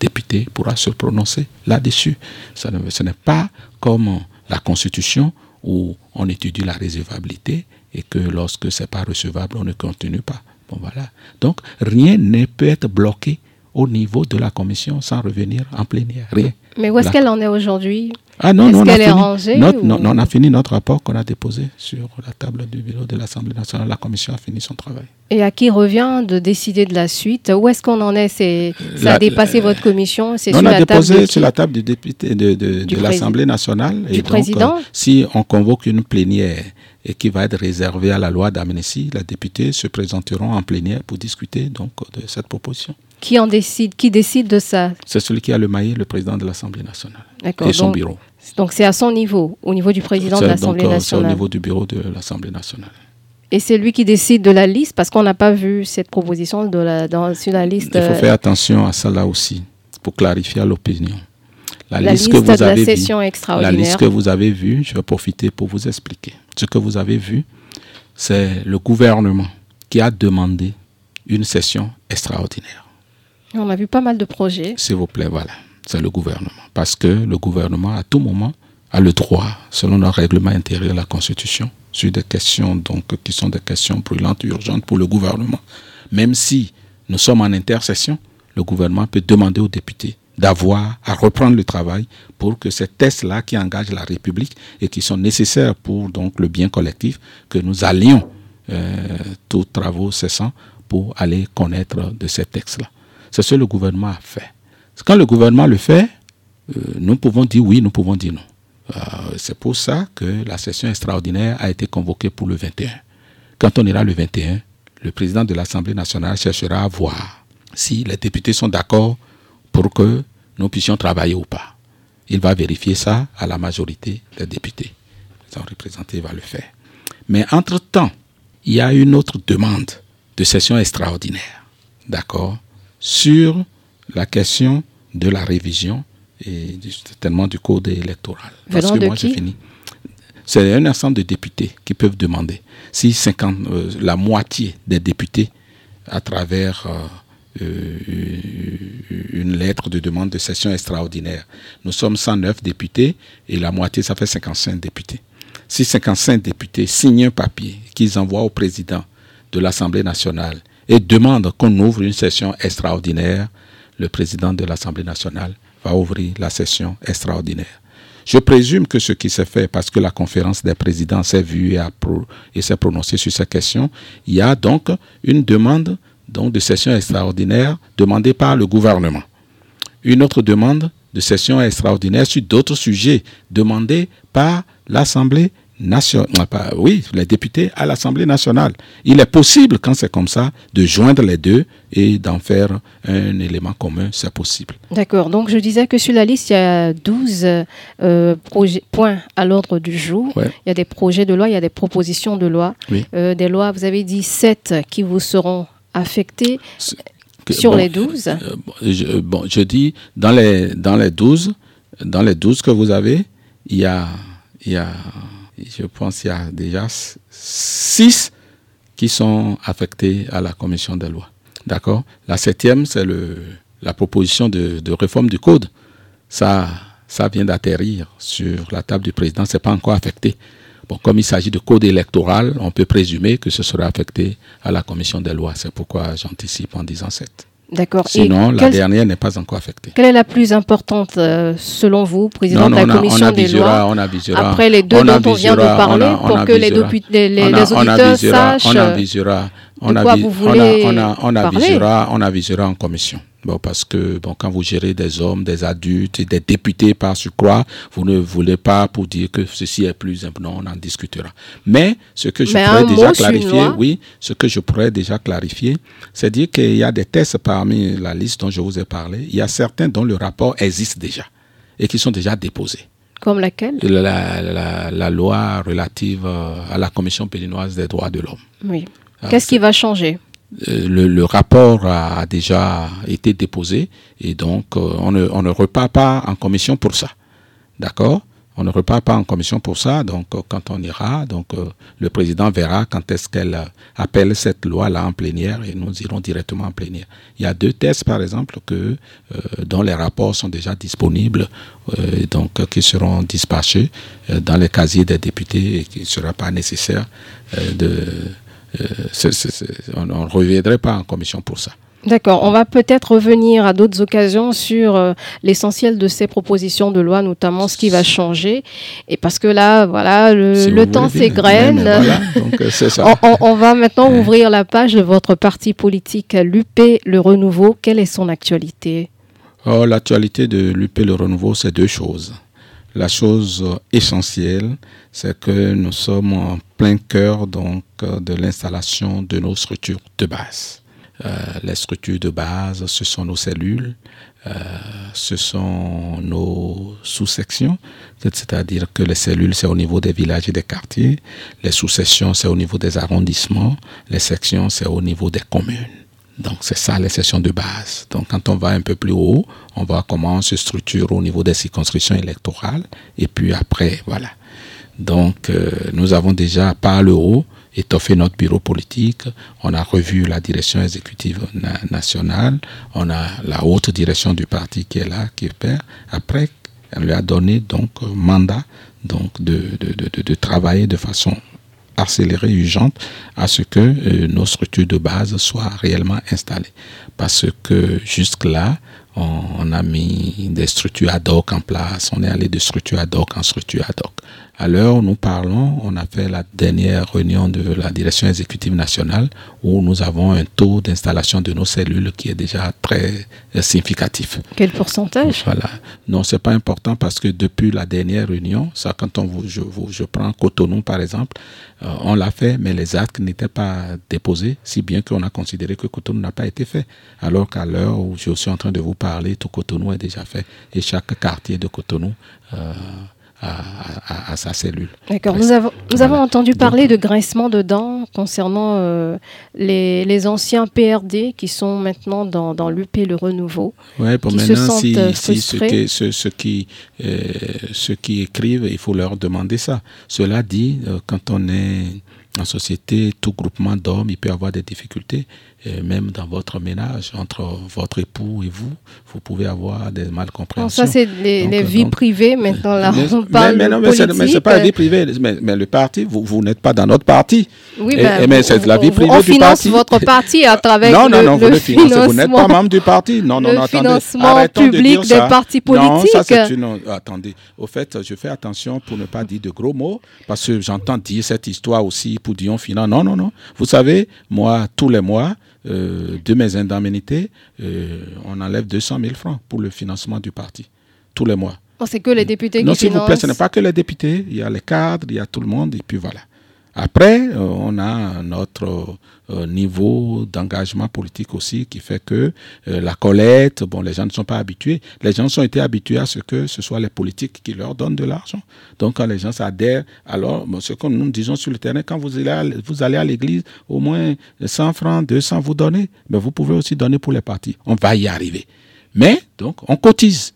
député pourra se prononcer là-dessus. Ce n'est pas comme la Constitution où on étudie la réservabilité et que lorsque ce n'est pas recevable, on ne continue pas. Bon, voilà. Donc, rien ne peut être bloqué au niveau de la commission sans revenir en plénière. Rien. Mais où est-ce qu'elle en est aujourd'hui? Ah non, non, on, a fini notre, non, on a fini notre rapport qu'on a déposé sur la table du bureau de l'Assemblée nationale. La commission a fini son travail. Et à qui revient de décider de la suite? Où est-ce qu'on en est? C'est Ça a dépassé votre commission C'est On a déposé sur la table du député de, de, l'Assemblée nationale. Du et président donc, euh, Si on convoque une plénière et qui va être réservée à la loi d'amnistie, les députés se présenteront en plénière pour discuter donc de cette proposition. Qui en décide Qui décide de ça? C'est celui qui a le maillet, le président de l'Assemblée nationale. Et son bureau. Donc c'est à son niveau, au niveau du président de l'Assemblée nationale. C'est au niveau du bureau de l'Assemblée nationale. Et c'est lui qui décide de la liste parce qu'on n'a pas vu cette proposition de la, dans, sur la liste. Il faut faire attention à ça là aussi pour clarifier l'opinion. La, liste, que vous de avez la session extraordinaire. La liste que vous avez vue, je vais profiter pour vous expliquer. Ce que vous avez vu, c'est le gouvernement qui a demandé une session extraordinaire. On a vu pas mal de projets. S'il vous plaît, voilà. C'est le gouvernement. Parce que le gouvernement, à tout moment, a le droit, selon le règlement intérieur de la Constitution, sur des questions donc, qui sont des questions brûlantes, urgentes pour le gouvernement. Même si nous sommes en intercession, le gouvernement peut demander aux députés d'avoir à reprendre le travail pour que ces tests-là qui engagent la République et qui sont nécessaires pour donc le bien collectif, que nous allions euh, tous travaux cessants pour aller connaître de ces textes-là. C'est ce que le gouvernement a fait. Quand le gouvernement le fait, euh, nous pouvons dire oui, nous pouvons dire non. Euh, c'est pour ça que la session extraordinaire a été convoquée pour le 21. Quand on ira le 21, le président de l'Assemblée nationale cherchera à voir si les députés sont d'accord pour que nous puissions travailler ou pas. Il va vérifier ça à la majorité des députés. Son représenté va le faire. Mais entre-temps, il y a une autre demande de session extraordinaire. D'accord sur la question de la révision et certainement du code électoral. Parce que moi, j'ai fini. C'est un ensemble de députés qui peuvent demander si 50, euh, la moitié des députés, à travers euh, euh, une lettre de demande de session extraordinaire, nous sommes 109 députés et la moitié, ça fait 55 députés. Si 55 députés signent un papier qu'ils envoient au président de l'Assemblée nationale et demande qu'on ouvre une session extraordinaire, le président de l'Assemblée nationale va ouvrir la session extraordinaire. Je présume que ce qui s'est fait, parce que la conférence des présidents s'est vue et, s'est prononcée sur ces questions, il y a donc une demande de session extraordinaire demandée par le gouvernement. Une autre demande de session extraordinaire sur d'autres sujets demandés par l'Assemblée nationale, oui, les députés à l'Assemblée nationale. Il est possible, quand c'est comme ça, de joindre les deux et d'en faire un élément commun, c'est possible. D'accord, donc je disais que sur la liste, il y a 12 euh, projets, points à l'ordre du jour. Il y a des projets de loi, il y a des propositions de loi. Euh, des lois, vous avez dit 7 qui vous seront affectées. sur les 12 euh, je, bon, je dis, dans les, dans les 12, dans les 12 que vous avez, il y a, il y a je pense qu'il y a déjà six qui sont affectés à la commission des lois. D'accord? La septième, c'est la proposition de, réforme du code. Ça, ça vient d'atterrir sur la table du président, ce n'est pas encore affecté. Bon, comme il s'agit de code électoral, on peut présumer que ce sera affecté à la commission des lois. C'est pourquoi j'anticipe en disant sept. D'accord. Sinon, la dernière n'est pas encore affectée. Quelle est la plus importante euh, selon vous, président de la commission des lois on avisera, Après les deux dont on vient de parler, pour que les, les, les, auditeurs sachent on avisera, on, quoi vous voulez on, on, avisera, on avisera en commission. Bon, parce que bon, quand vous gérez des hommes, des adultes et des députés par surcroît, vous ne voulez pas pour dire que ceci est plus important. on en discutera. Mais ce que je pourrais déjà clarifier, oui, ce que je pourrais déjà clarifier, c'est dire qu'il y a des tests parmi la liste dont je vous ai parlé. Il y a certains dont le rapport existe déjà et qui sont déjà déposés. Comme laquelle? La, la, la, loi relative euh, à la Commission péninoise des droits de l'homme. Oui. Ah, Qu'est-ce qui va changer euh, le, rapport a déjà été déposé et donc euh, on, ne, on ne repart pas en commission pour ça. D'accord? On ne repart pas en commission pour ça. Donc euh, quand on ira, donc le président verra quand est-ce qu'elle appelle cette loi-là en plénière et nous irons directement en plénière. Il y a deux tests par exemple que dont les rapports sont déjà disponibles donc qui seront dispatchés dans les casiers des députés et qu'il ne sera pas nécessaire de euh, on ne reviendrait pas en commission pour ça. D'accord. On va peut-être revenir à d'autres occasions sur euh, l'essentiel de ces propositions de loi, notamment ce qui va changer. Et parce que là, voilà, le, temps s'égrène. Euh, on, va maintenant ouvrir la page de votre parti politique, l'UP Le Renouveau. Quelle est son actualité? Oh, L'actualité de l'UP Le Renouveau, c'est deux choses. La chose essentielle, c'est que nous sommes en plein cœur donc de l'installation de nos structures de base. Euh, les structures de base, ce sont nos cellules, euh, ce sont nos sous-sections, c'est-à-dire que les cellules, c'est au niveau des villages et des quartiers, les sous-sections, c'est au niveau des arrondissements, les sections, c'est au niveau des communes. Donc c'est ça les sessions de base. Donc quand on va un peu plus haut, on voit comment on se structure au niveau des circonscriptions électorales. Et puis après, voilà. Donc euh, nous avons déjà par le haut étoffé notre bureau politique. On a revu la direction exécutive nationale. On a la haute direction du parti qui est là, qui est père. Après, on lui a donné donc mandat donc de, de, travailler de façon accélérée, urgente, à ce que euh, nos structures de base soient réellement installées. Parce que jusque-là, on, a mis des structures ad hoc en place, on est allé de structure ad hoc en structure ad hoc. À l'heure où nous parlons, on a fait la dernière réunion de la direction exécutive nationale où nous avons un taux d'installation de nos cellules qui est déjà très euh, significatif. Quel pourcentage? Voilà. Non, c'est pas important parce que depuis la dernière réunion, ça, quand on vous, je, je prends Cotonou par exemple, euh, on l'a fait, mais les actes n'étaient pas déposés, si bien qu'on a considéré que Cotonou n'a pas été fait. Alors qu'à l'heure où je suis en train de vous parler, tout Cotonou est déjà fait et chaque quartier de Cotonou euh, à, sa cellule. D'accord. Nous avons, nous avons entendu parler de grincement de dents concernant euh, les, les, anciens PRD qui sont maintenant dans, dans l'UP Le Renouveau. Oui, pour maintenant, si, euh, ceux, qui, euh, ceux qui écrivent, il faut leur demander ça. Cela dit, quand on est en société, tout groupement d'hommes, il peut avoir des difficultés. Même dans votre ménage, entre votre époux et vous, vous pouvez avoir des malcompréhensions. ça, c'est les, vies privées. Maintenant, là, on parle mais, non, mais c'est pas la vie privée. Mais, le parti, vous, vous n'êtes pas dans notre parti. Oui, ben, mais c'est la vie privée on du parti. votre parti à travers non, non, non, le, vous financez. Vous n'êtes pas membre du parti. Non, non, non, attendez. financement public des partis politiques. Non, ça, c'est une... Attendez. Au fait, je fais attention pour ne pas dire de gros mots, parce que j'entends dire cette histoire aussi pour Dion Finance. Non, non, non. Vous savez, moi, tous les mois, euh, de mes indemnités, euh, on enlève 200 000 francs pour le financement du parti, tous les mois. Oh, c'est que les députés non, qui Non, s'il vous plaît, ce n'est pas que les députés, il y a les cadres, il y a tout le monde, et puis voilà. Après, euh, on a notre euh, niveau d'engagement politique aussi qui fait que euh, la collecte, bon, les gens ne sont pas habitués. Les gens sont été habitués à ce que ce soit les politiques qui leur donnent de l'argent. Donc, quand les gens s'adhèrent, alors, ce que nous disons sur le terrain, quand vous allez à, vous allez à l'église, au moins 100 francs, 200 vous donnez, mais vous pouvez aussi donner pour les partis. On va y arriver. Mais, donc, on cotise.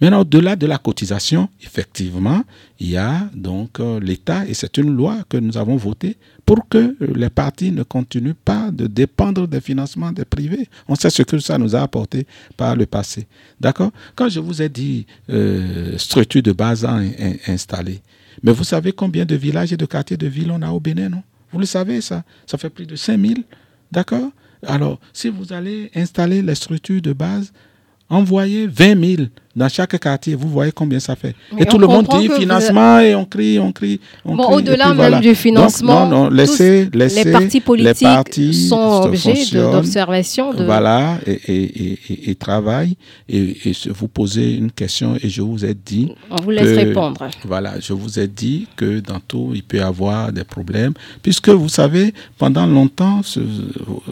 Maintenant, au-delà de la cotisation, effectivement, il y a donc euh, l'État, et c'est une loi que nous avons votée pour que les partis ne continuent pas de dépendre des financements des privés. On sait ce que ça nous a apporté par le passé. D'accord? Quand je vous ai dit euh, structure de base installée, mais vous savez combien de villages et de quartiers de ville on a au Bénin, non? Vous le savez, ça? Ça fait plus de 5000. D'accord? Alors, si vous allez installer les structures de base, envoyez 20 000 dans chaque quartier, vous voyez combien ça fait. et tout le monde dit financement et on crie, on crie. On bon, au-delà même du financement, non, non, laissez, laissez, les partis politiques sont objets d'observation. De... Voilà, et, et, et, travaillent. Et, vous posez une question et je vous ai dit. On vous laisse répondre. Voilà, je vous ai dit que dans tout, il peut y avoir des problèmes. Puisque vous savez, pendant longtemps,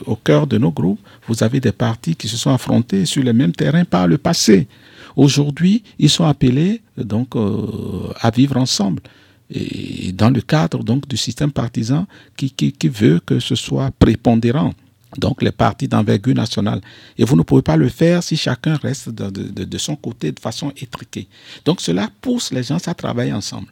au cœur de nos groupes, vous avez des partis qui se sont affrontés sur les mêmes terrains par le passé. Aujourd'hui, ils sont appelés donc euh, à vivre ensemble et dans le cadre donc du système partisan qui, veut que ce soit prépondérant. Donc les partis d'envergure nationale. Et vous ne pouvez pas le faire si chacun reste de, son côté de façon étriquée. Donc cela pousse les gens à travailler ensemble.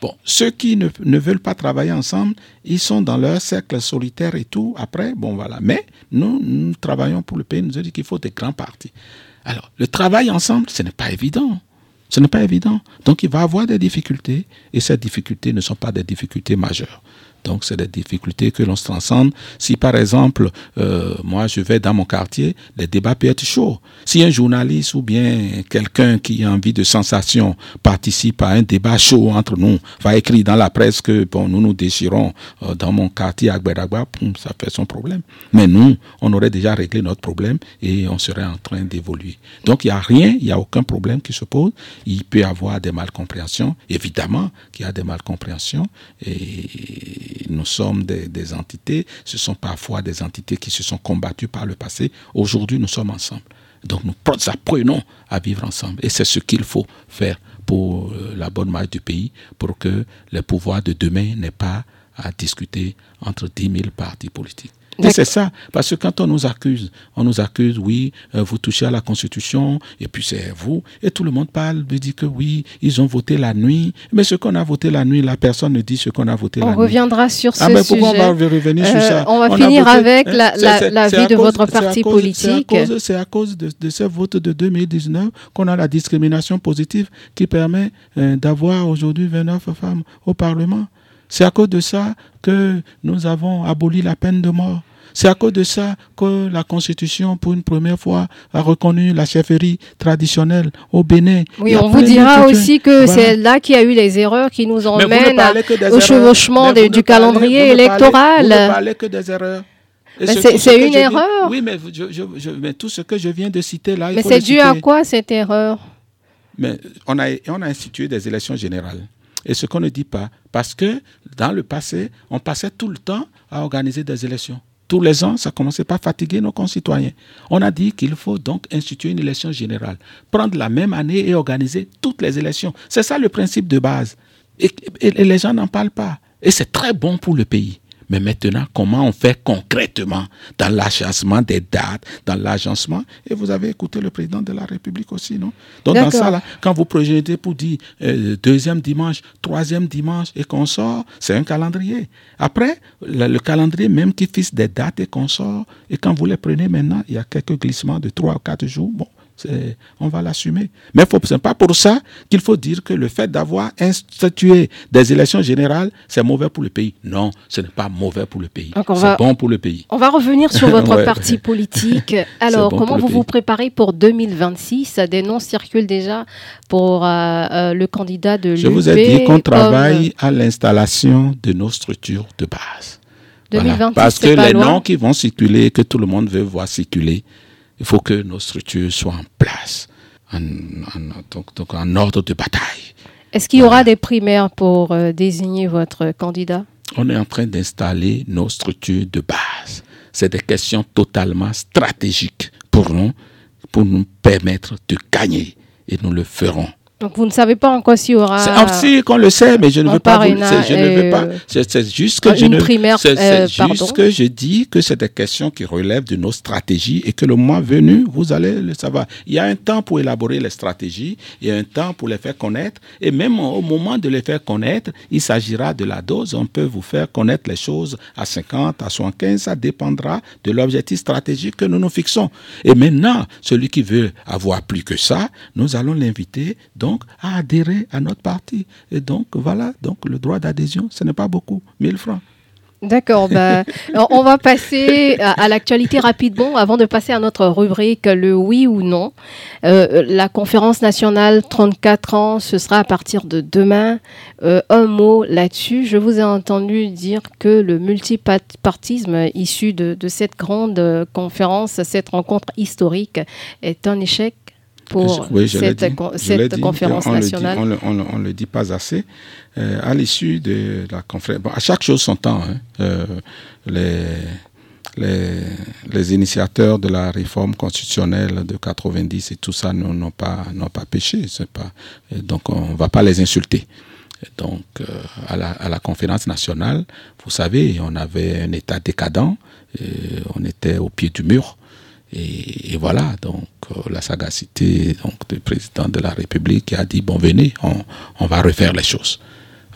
Bon, ceux qui ne, ne, veulent pas travailler ensemble, ils sont dans leur cercle solitaire et tout. Après, bon voilà. Mais nous, nous travaillons pour le pays. Nous avons dit qu'il faut des grands partis. Alors, le travail ensemble, ce n'est pas évident. Ce n'est pas évident. Donc, il va avoir des difficultés, et ces difficultés ne sont pas des difficultés majeures. Donc, c'est des difficultés que l'on se transcende. Si, par exemple, euh, moi, je vais dans mon quartier, les débats peuvent être chauds. Si un journaliste ou bien quelqu'un qui a envie de sensation participe à un débat chaud entre nous, va écrire dans la presse que bon, nous nous déchirons euh, dans mon quartier à Gbedagba, ça fait son problème. Mais nous, on aurait déjà réglé notre problème et on serait en train d'évoluer. Donc, il n'y a rien, il n'y a aucun problème qui se pose. Il peut y avoir des malcompréhensions. Évidemment qu'il y a des malcompréhensions. Et nous sommes des, entités, ce sont parfois des entités qui se sont combattues par le passé. Aujourd'hui, nous sommes ensemble. Donc nous apprenons à vivre ensemble. Et c'est ce qu'il faut faire pour euh, la bonne marche du pays, pour que les pouvoirs de demain n'aient pas à discuter entre 10 000 partis politiques. Et c'est ça, parce que quand on nous accuse, on nous accuse, oui, euh, vous touchez à la Constitution, et puis c'est vous, et tout le monde parle, dit que oui, ils ont voté la nuit, mais ce qu'on a voté la nuit, la personne ne dit ce qu'on a voté la nuit. On reviendra sur ah, ce mais pourquoi on va revenir sur euh, ça? On va finir avec la, la, vie de votre parti politique. C'est à cause, de, de, ce vote de 2019 qu'on a la discrimination positive qui permet euh, d'avoir aujourd'hui 29 femmes au Parlement. C'est à cause de ça que nous avons aboli la peine de mort. C'est à cause de ça que la Constitution, pour une première fois, a reconnu la chefferie traditionnelle au Bénin. Oui, on vous dira aussi que c'est là qu'il y a eu les erreurs qui nous emmènent au chevauchement du calendrier électoral. vous ne parlez que des erreurs. C'est une erreur. oui, mais, mais, tout ce que je viens de citer là. Mais c'est dû à quoi cette erreur? Mais on a, on a institué des élections générales. Et ce qu'on ne dit pas, parce que dans le passé, on passait tout le temps à organiser des élections tous les ans, ça commençait pas à fatiguer nos concitoyens. On a dit qu'il faut donc instituer une élection générale, prendre la même année et organiser toutes les élections. C'est ça le principe de base. Et, les gens n'en parlent pas. Et c'est très bon pour le pays. Mais maintenant, comment on fait concrètement dans l'agencement des dates, dans l'agencement? Et vous avez écouté le président de la République aussi, non? Donc dans ça, là, quand vous projetez pour dire euh, deuxième dimanche, troisième dimanche et qu'on sort, c'est un calendrier. Après, le, calendrier même qui fixe des dates et qu'on sort, et quand vous les prenez maintenant, il y a quelques glissements de trois ou quatre jours. Bon, on va l'assumer. Mais ce n'est pas pour ça qu'il faut dire que le fait d'avoir institué des élections générales, c'est mauvais pour le pays. Non, ce n'est pas mauvais pour le pays. C'est bon pour le pays. On va revenir sur votre parti politique. Alors, comment vous vous préparez pour 2026 Des noms circulent déjà pour euh, euh, le candidat de Je vous ai dit qu'on travaille à l'installation de nos structures de base. 2026, Parce que les noms qui vont circuler, que tout le monde veut voir circuler, il faut que nos structures soient en place, en, donc, en ordre de bataille. Est-ce qu'il y aura des primaires pour euh, désigner votre candidat? On est en train d'installer nos structures de base. C'est des questions totalement stratégiques pour nous, pour nous permettre de gagner. Et nous le ferons. Donc vous ne savez pas encore s'il y aura. Si qu'on le sait, mais je ne veux pas. Vous, je ne veux pas. C'est juste que je ne. C'est euh, juste que je dis que c'est des questions qui relèvent de nos stratégies et que le mois venu, vous allez le savoir. Il y a un temps pour élaborer les stratégies, il y a un temps pour les faire connaître, et même au moment de les faire connaître, il s'agira de la dose. On peut vous faire connaître les choses à 50, à 75, ça dépendra de l'objectif stratégique que nous nous fixons. Et maintenant, celui qui veut avoir plus que ça, nous allons l'inviter donc à adhérer à notre parti. Et donc voilà, donc le droit d'adhésion, ce n'est pas beaucoup, 1000 francs. D'accord. Ben, on va passer à, l'actualité rapidement avant de passer à notre rubrique le oui ou non. Euh, la conférence nationale 34 ans, ce sera à partir de demain. Euh, un mot là-dessus. Je vous ai entendu dire que le multipartisme issu de, de cette grande conférence, cette rencontre historique, est un échec pour cette, conférence nationale On ne le, dit pas assez. Euh, à l'issue de la conférence, à chaque chose son temps, hein. euh, les, les, les, initiateurs de la réforme constitutionnelle de 90 et tout ça n'ont pas, pas péché. Pas, donc on ne va pas les insulter. Donc, euh, à, la, à, la, conférence nationale, vous savez, on avait un État décadent, on était au pied du mur. Et, voilà, donc euh, la sagacité donc, du président de la République a dit, bon venez, on, va refaire les choses.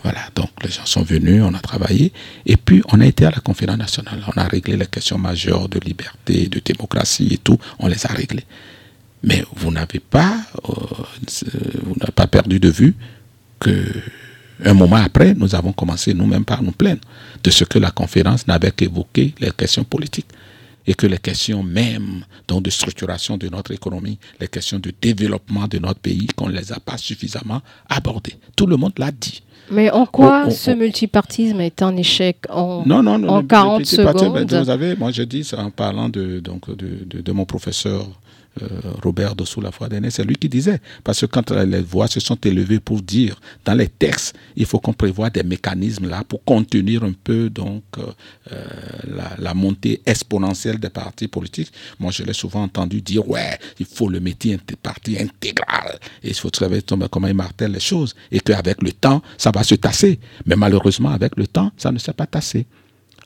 Voilà, donc les gens sont venus, on a travaillé, et puis on a été à la conférence nationale, on a réglé les questions majeures de liberté, de démocratie et tout, on les a réglées. Mais vous n'avez pas, euh, n'avez pas perdu de vue que un moment après, nous avons commencé nous-mêmes par nous plaindre de ce que la conférence n'avait qu'évoqué les questions politiques et que les questions même donc de structuration de notre économie, les questions de développement de notre pays, qu'on ne les a pas suffisamment abordées. Tout le monde l'a dit. Mais en quoi ce multipartisme est un échec en, non, non, non, en 40 secondes Vous avez, moi je dis en parlant de, donc, de, de, de mon professeur euh, Robert de la foi dernière, c'est lui qui disait. Parce que quand les voix se sont élevées pour dire, dans les textes, il faut qu'on prévoie des mécanismes là pour contenir un peu donc euh, euh, la, montée exponentielle des partis politiques. Moi, je l'ai souvent entendu dire, ouais, il faut le métier parti intégral. Et il faut travailler comment il martèle les choses. Et qu'avec le temps, ça va se tasser. Mais malheureusement, avec le temps, ça ne s'est pas tassé.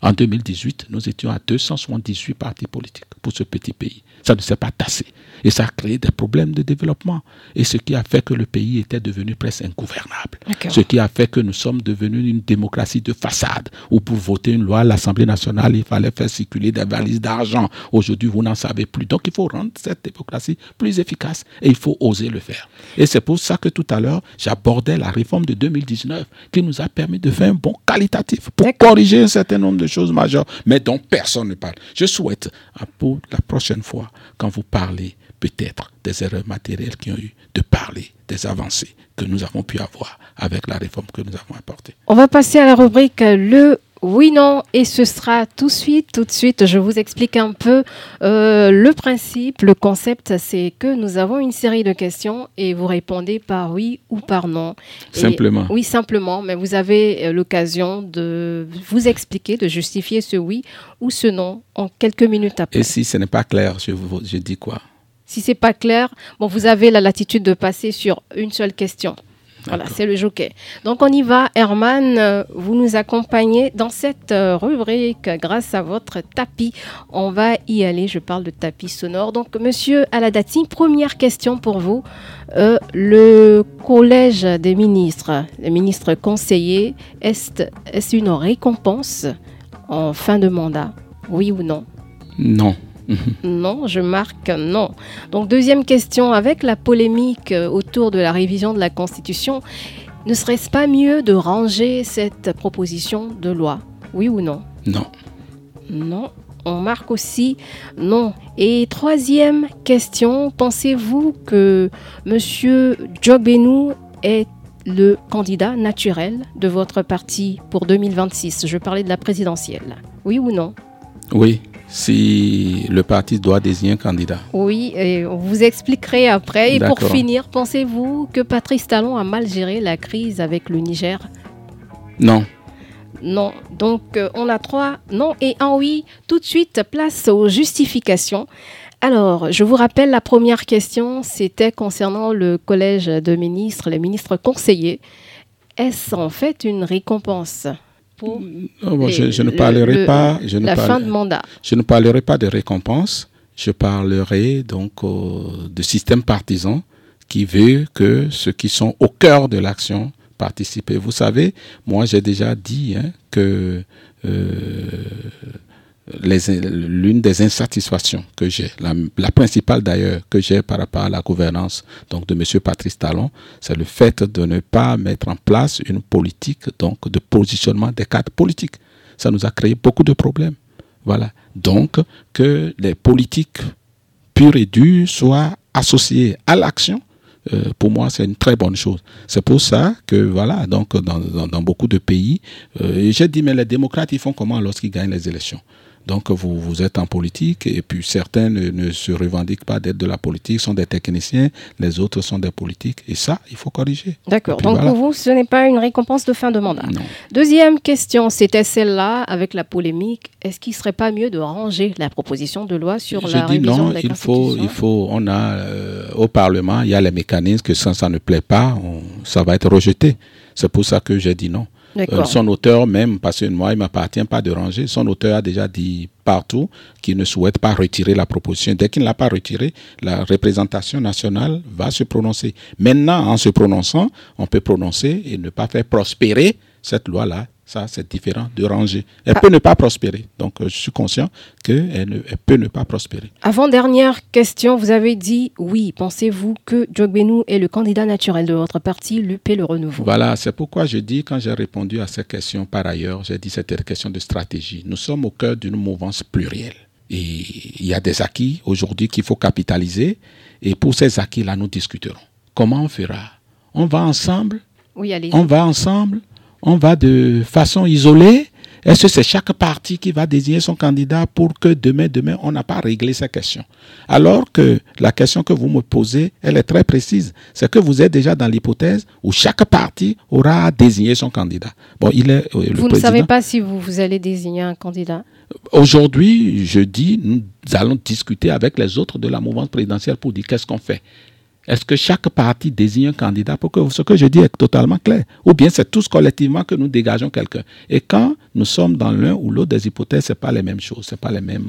En 2018, nous étions à 278 partis politiques pour ce petit pays. Ça ne s'est pas tassé. Et ça a créé des problèmes de développement. Et ce qui a fait que le pays était devenu presque ingouvernable. Ce qui a fait que nous sommes devenus une démocratie de façade, où pour voter une loi à l'Assemblée nationale, il fallait faire circuler des valises d'argent. Aujourd'hui, vous n'en savez plus. Donc, il faut rendre cette démocratie plus efficace et il faut oser le faire. Et c'est pour ça que tout à l'heure, j'abordais la réforme de 2019 qui nous a permis de faire un bon qualitatif pour corriger un certain nombre de choses majeures, mais dont personne ne parle. Je souhaite, pour la prochaine fois, quand vous parlez peut-être des erreurs matérielles qui ont eu, de parler des avancées que nous avons pu avoir avec la réforme que nous avons apportée. On va passer à la rubrique Le oui, non, et ce sera tout de suite, tout de suite, je vous explique un peu euh, le principe, le concept, c'est que nous avons une série de questions et vous répondez par oui ou par non. Simplement. oui, simplement, mais vous avez euh, l'occasion de vous expliquer, de justifier ce oui ou ce non en quelques minutes après. Et si ce n'est pas clair, je, je dis quoi? Si c'est pas clair, bon, vous avez la latitude de passer sur une seule question. Voilà, c'est le jockey. Donc on y va, Herman, euh, vous nous accompagnez dans cette euh, rubrique grâce à votre tapis. On va y aller, je parle de tapis sonore. Donc monsieur Aladati, première question pour vous. Euh, le collège des ministres, les ministres conseillers, est-ce une récompense en fin de mandat? Oui ou non? Non. non, je marque non. Donc deuxième question, avec la polémique euh, autour de la révision de la Constitution, ne serait-ce pas mieux de ranger cette proposition de loi? Oui ou non? Non. Non. On marque aussi non. Et troisième question, pensez-vous que M. Jogbenou est le candidat naturel de votre parti pour 2026 Je parlais de la présidentielle. Oui ou non? Oui si le parti doit désigner un candidat. Oui, et on vous expliquerait après. Et pour finir, pensez-vous que Patrice Talon a mal géré la crise avec le Niger? Non. Non. Donc, euh, on a trois non et un oui. Tout de suite, place aux justifications. Alors, je vous rappelle, la première question, c'était concernant le collège de ministres, les ministres conseillers. Est-ce en fait une récompense? Je, ne parlerai pas. Je ne la fin de mandat. Je ne parlerai pas de récompense. Je parlerai donc euh, de système partisan qui veut que ceux qui sont au cœur de l'action participent. Vous savez, moi j'ai déjà dit hein, que euh, l'une des insatisfactions que j'ai, la, principale d'ailleurs que j'ai par rapport à la gouvernance donc de M. Patrice Talon, c'est le fait de ne pas mettre en place une politique donc de positionnement des cadres politiques. Ça nous a créé beaucoup de problèmes. Voilà. Donc que les politiques pures et dures soient associées à l'action. Euh, pour moi, c'est une très bonne chose. C'est pour ça que, voilà, donc dans, beaucoup de pays, euh, j'ai dit, mais les démocrates, ils font comment lorsqu'ils gagnent les élections? Donc vous, vous êtes en politique et puis certains ne, se revendiquent pas d'être de la politique, sont des techniciens, les autres sont des politiques. Et ça, il faut corriger. D'accord. Donc pour vous, ce n'est pas une récompense de fin de mandat. Non. Deuxième question, c'était celle-là avec la polémique. Est-ce qu'il ne serait pas mieux de ranger la proposition de loi sur la révision non, de la il faut, il faut, on a euh, au Parlement, il y a les mécanismes que ça, ça ne plaît pas, ça va être rejeté. C'est pour ça que j'ai dit non. Euh, son auteur même, parce que moi, il ne m'appartient pas de ranger, son auteur a déjà dit partout qu'il ne souhaite pas retirer la proposition. Dès qu'il ne l'a pas retirée, la représentation nationale va se prononcer. Maintenant, en se prononçant, on peut prononcer et ne pas faire prospérer cette loi-là ça, c'est différent de ranger. Elle ah. peut ne pas prospérer. Donc, euh, je suis conscient qu'elle elle peut ne pas prospérer. Avant-dernière question, vous avez dit oui. Pensez-vous que Jogbenou est le candidat naturel de votre parti, l'UP Le Renouveau? Voilà, c'est pourquoi je dis, quand j'ai répondu à cette question par ailleurs, j'ai dit c'était une question de stratégie. Nous sommes au cœur d'une mouvance plurielle. Et il y a des acquis aujourd'hui qu'il faut capitaliser. Et pour ces acquis-là, nous discuterons. Comment on fera? On va ensemble? Oui, allez. On va ensemble? On va de façon isolée Est-ce que c'est chaque parti qui va désigner son candidat pour que demain, demain, on n'a pas réglé ces questions? Alors que la question que vous me posez, elle est très précise. C'est que vous êtes déjà dans l'hypothèse où chaque parti aura désigné son candidat. Bon, il est, euh, vous ne savez pas si vous, vous allez désigner un candidat? Aujourd'hui, je dis, nous allons discuter avec les autres de la mouvance présidentielle pour dire qu'est-ce qu'on fait. Est-ce que chaque parti désigne un candidat pour que ce que je dis est totalement clair? Ou bien c'est tous collectivement que nous dégageons quelqu'un? Et quand nous sommes dans l'un ou l'autre des hypothèses, ce n'est pas les mêmes choses, ce n'est pas, les mêmes,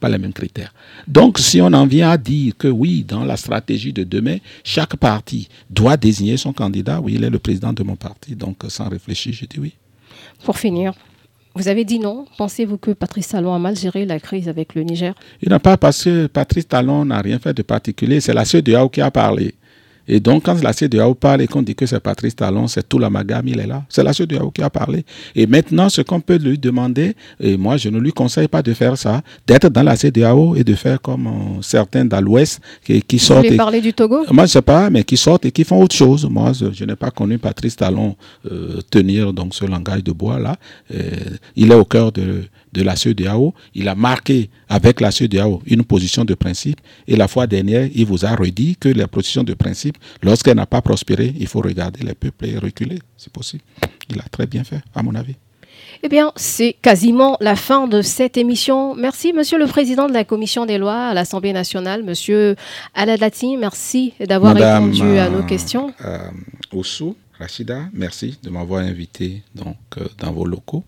pas les mêmes critères. Donc si on en vient à dire que oui, dans la stratégie de demain, chaque parti doit désigner son candidat, oui, il est le président de mon parti. Donc sans réfléchir, je dis oui. Pour finir, vous avez dit non. Pensez-vous que Patrice Talon a mal géré la crise avec le Niger? Il n'a pas parce que Patrice Talon n'a rien fait de particulier. C'est la CEDEAO qui a parlé. Et donc, quand la CEDEAO parle et qu'on dit que c'est Patrice Talon, c'est tout la magame, il est là. C'est la CEDEAO qui a parlé. Et maintenant, ce qu'on peut lui demander, et moi, je ne lui conseille pas de faire ça, d'être dans la CEDEAO et de faire comme euh, certains dans l'Ouest qui, qui sortent. Vous parler du Togo? Moi, je ne sais pas, mais qui sortent et qui font autre chose. Moi, je, n'ai pas connu Patrice Talon euh, tenir donc ce langage de bois-là. Euh, il est au cœur de de la CEDEAO. Il a marqué avec la CEDEAO une position de principe. Et la fois dernière, il vous a redit que la position de principe, lorsqu'elle n'a pas prospéré, il faut regarder les peuples et reculer. C'est possible. Il a très bien fait, à mon avis. Eh bien, c'est quasiment la fin de cette émission. Merci, Monsieur le Président de la Commission des lois à l'Assemblée nationale, Monsieur Aladati. Merci d'avoir répondu à nos questions. Euh, Oussou, Rachida, merci de m'avoir invité donc, euh, dans vos locaux.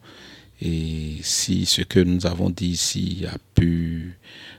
Et si ce que nous avons dit ici a pu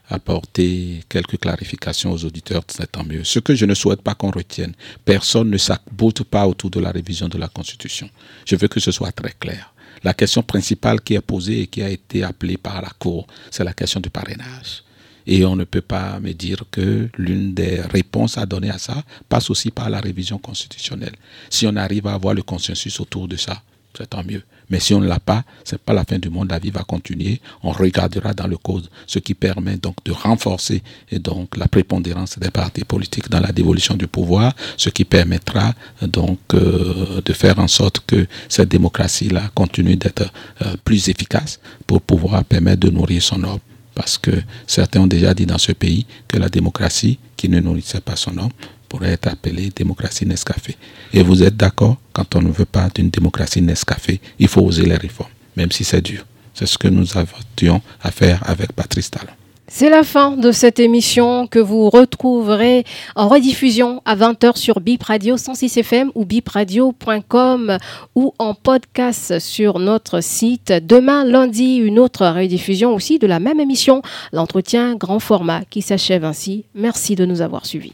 apporter quelques clarifications aux auditeurs, c'est tant mieux. Ce que je ne souhaite pas qu'on retienne, personne ne s'aboute pas autour de la révision de la Constitution. Je veux que ce soit très clair. La question principale qui est posée et qui a été appelée par la Cour, c'est la question du parrainage. Et on ne peut pas me dire que l'une des réponses à donner à ça passe aussi par la révision constitutionnelle. Si on arrive à avoir le consensus autour de ça, c'est tant mieux. Mais si on ne l'a pas, c'est pas la fin du monde, la vie va continuer. On regardera dans le cause, ce qui permet donc de renforcer et donc la prépondérance des partis politiques dans la dévolution du pouvoir, ce qui permettra donc euh, de faire en sorte que cette démocratie-là continue d'être euh, plus efficace pour pouvoir permettre de nourrir son homme. Parce que certains ont déjà dit dans ce pays que la démocratie qui ne nourrissait pas son homme pourrait être appelée démocratie Nescafé. Et vous êtes d'accord, quand on ne veut pas d'une démocratie Nescafé, il faut oser les réformes, même si c'est dur. C'est ce que nous avions à faire avec Patrice Talon. C'est la fin de cette émission que vous retrouverez en rediffusion à 20h sur Bip Radio 106 FM ou bipradio.com ou en podcast sur notre site. Demain, lundi, une autre rediffusion aussi de la même émission, l'entretien grand format qui s'achève ainsi. Merci de nous avoir suivis.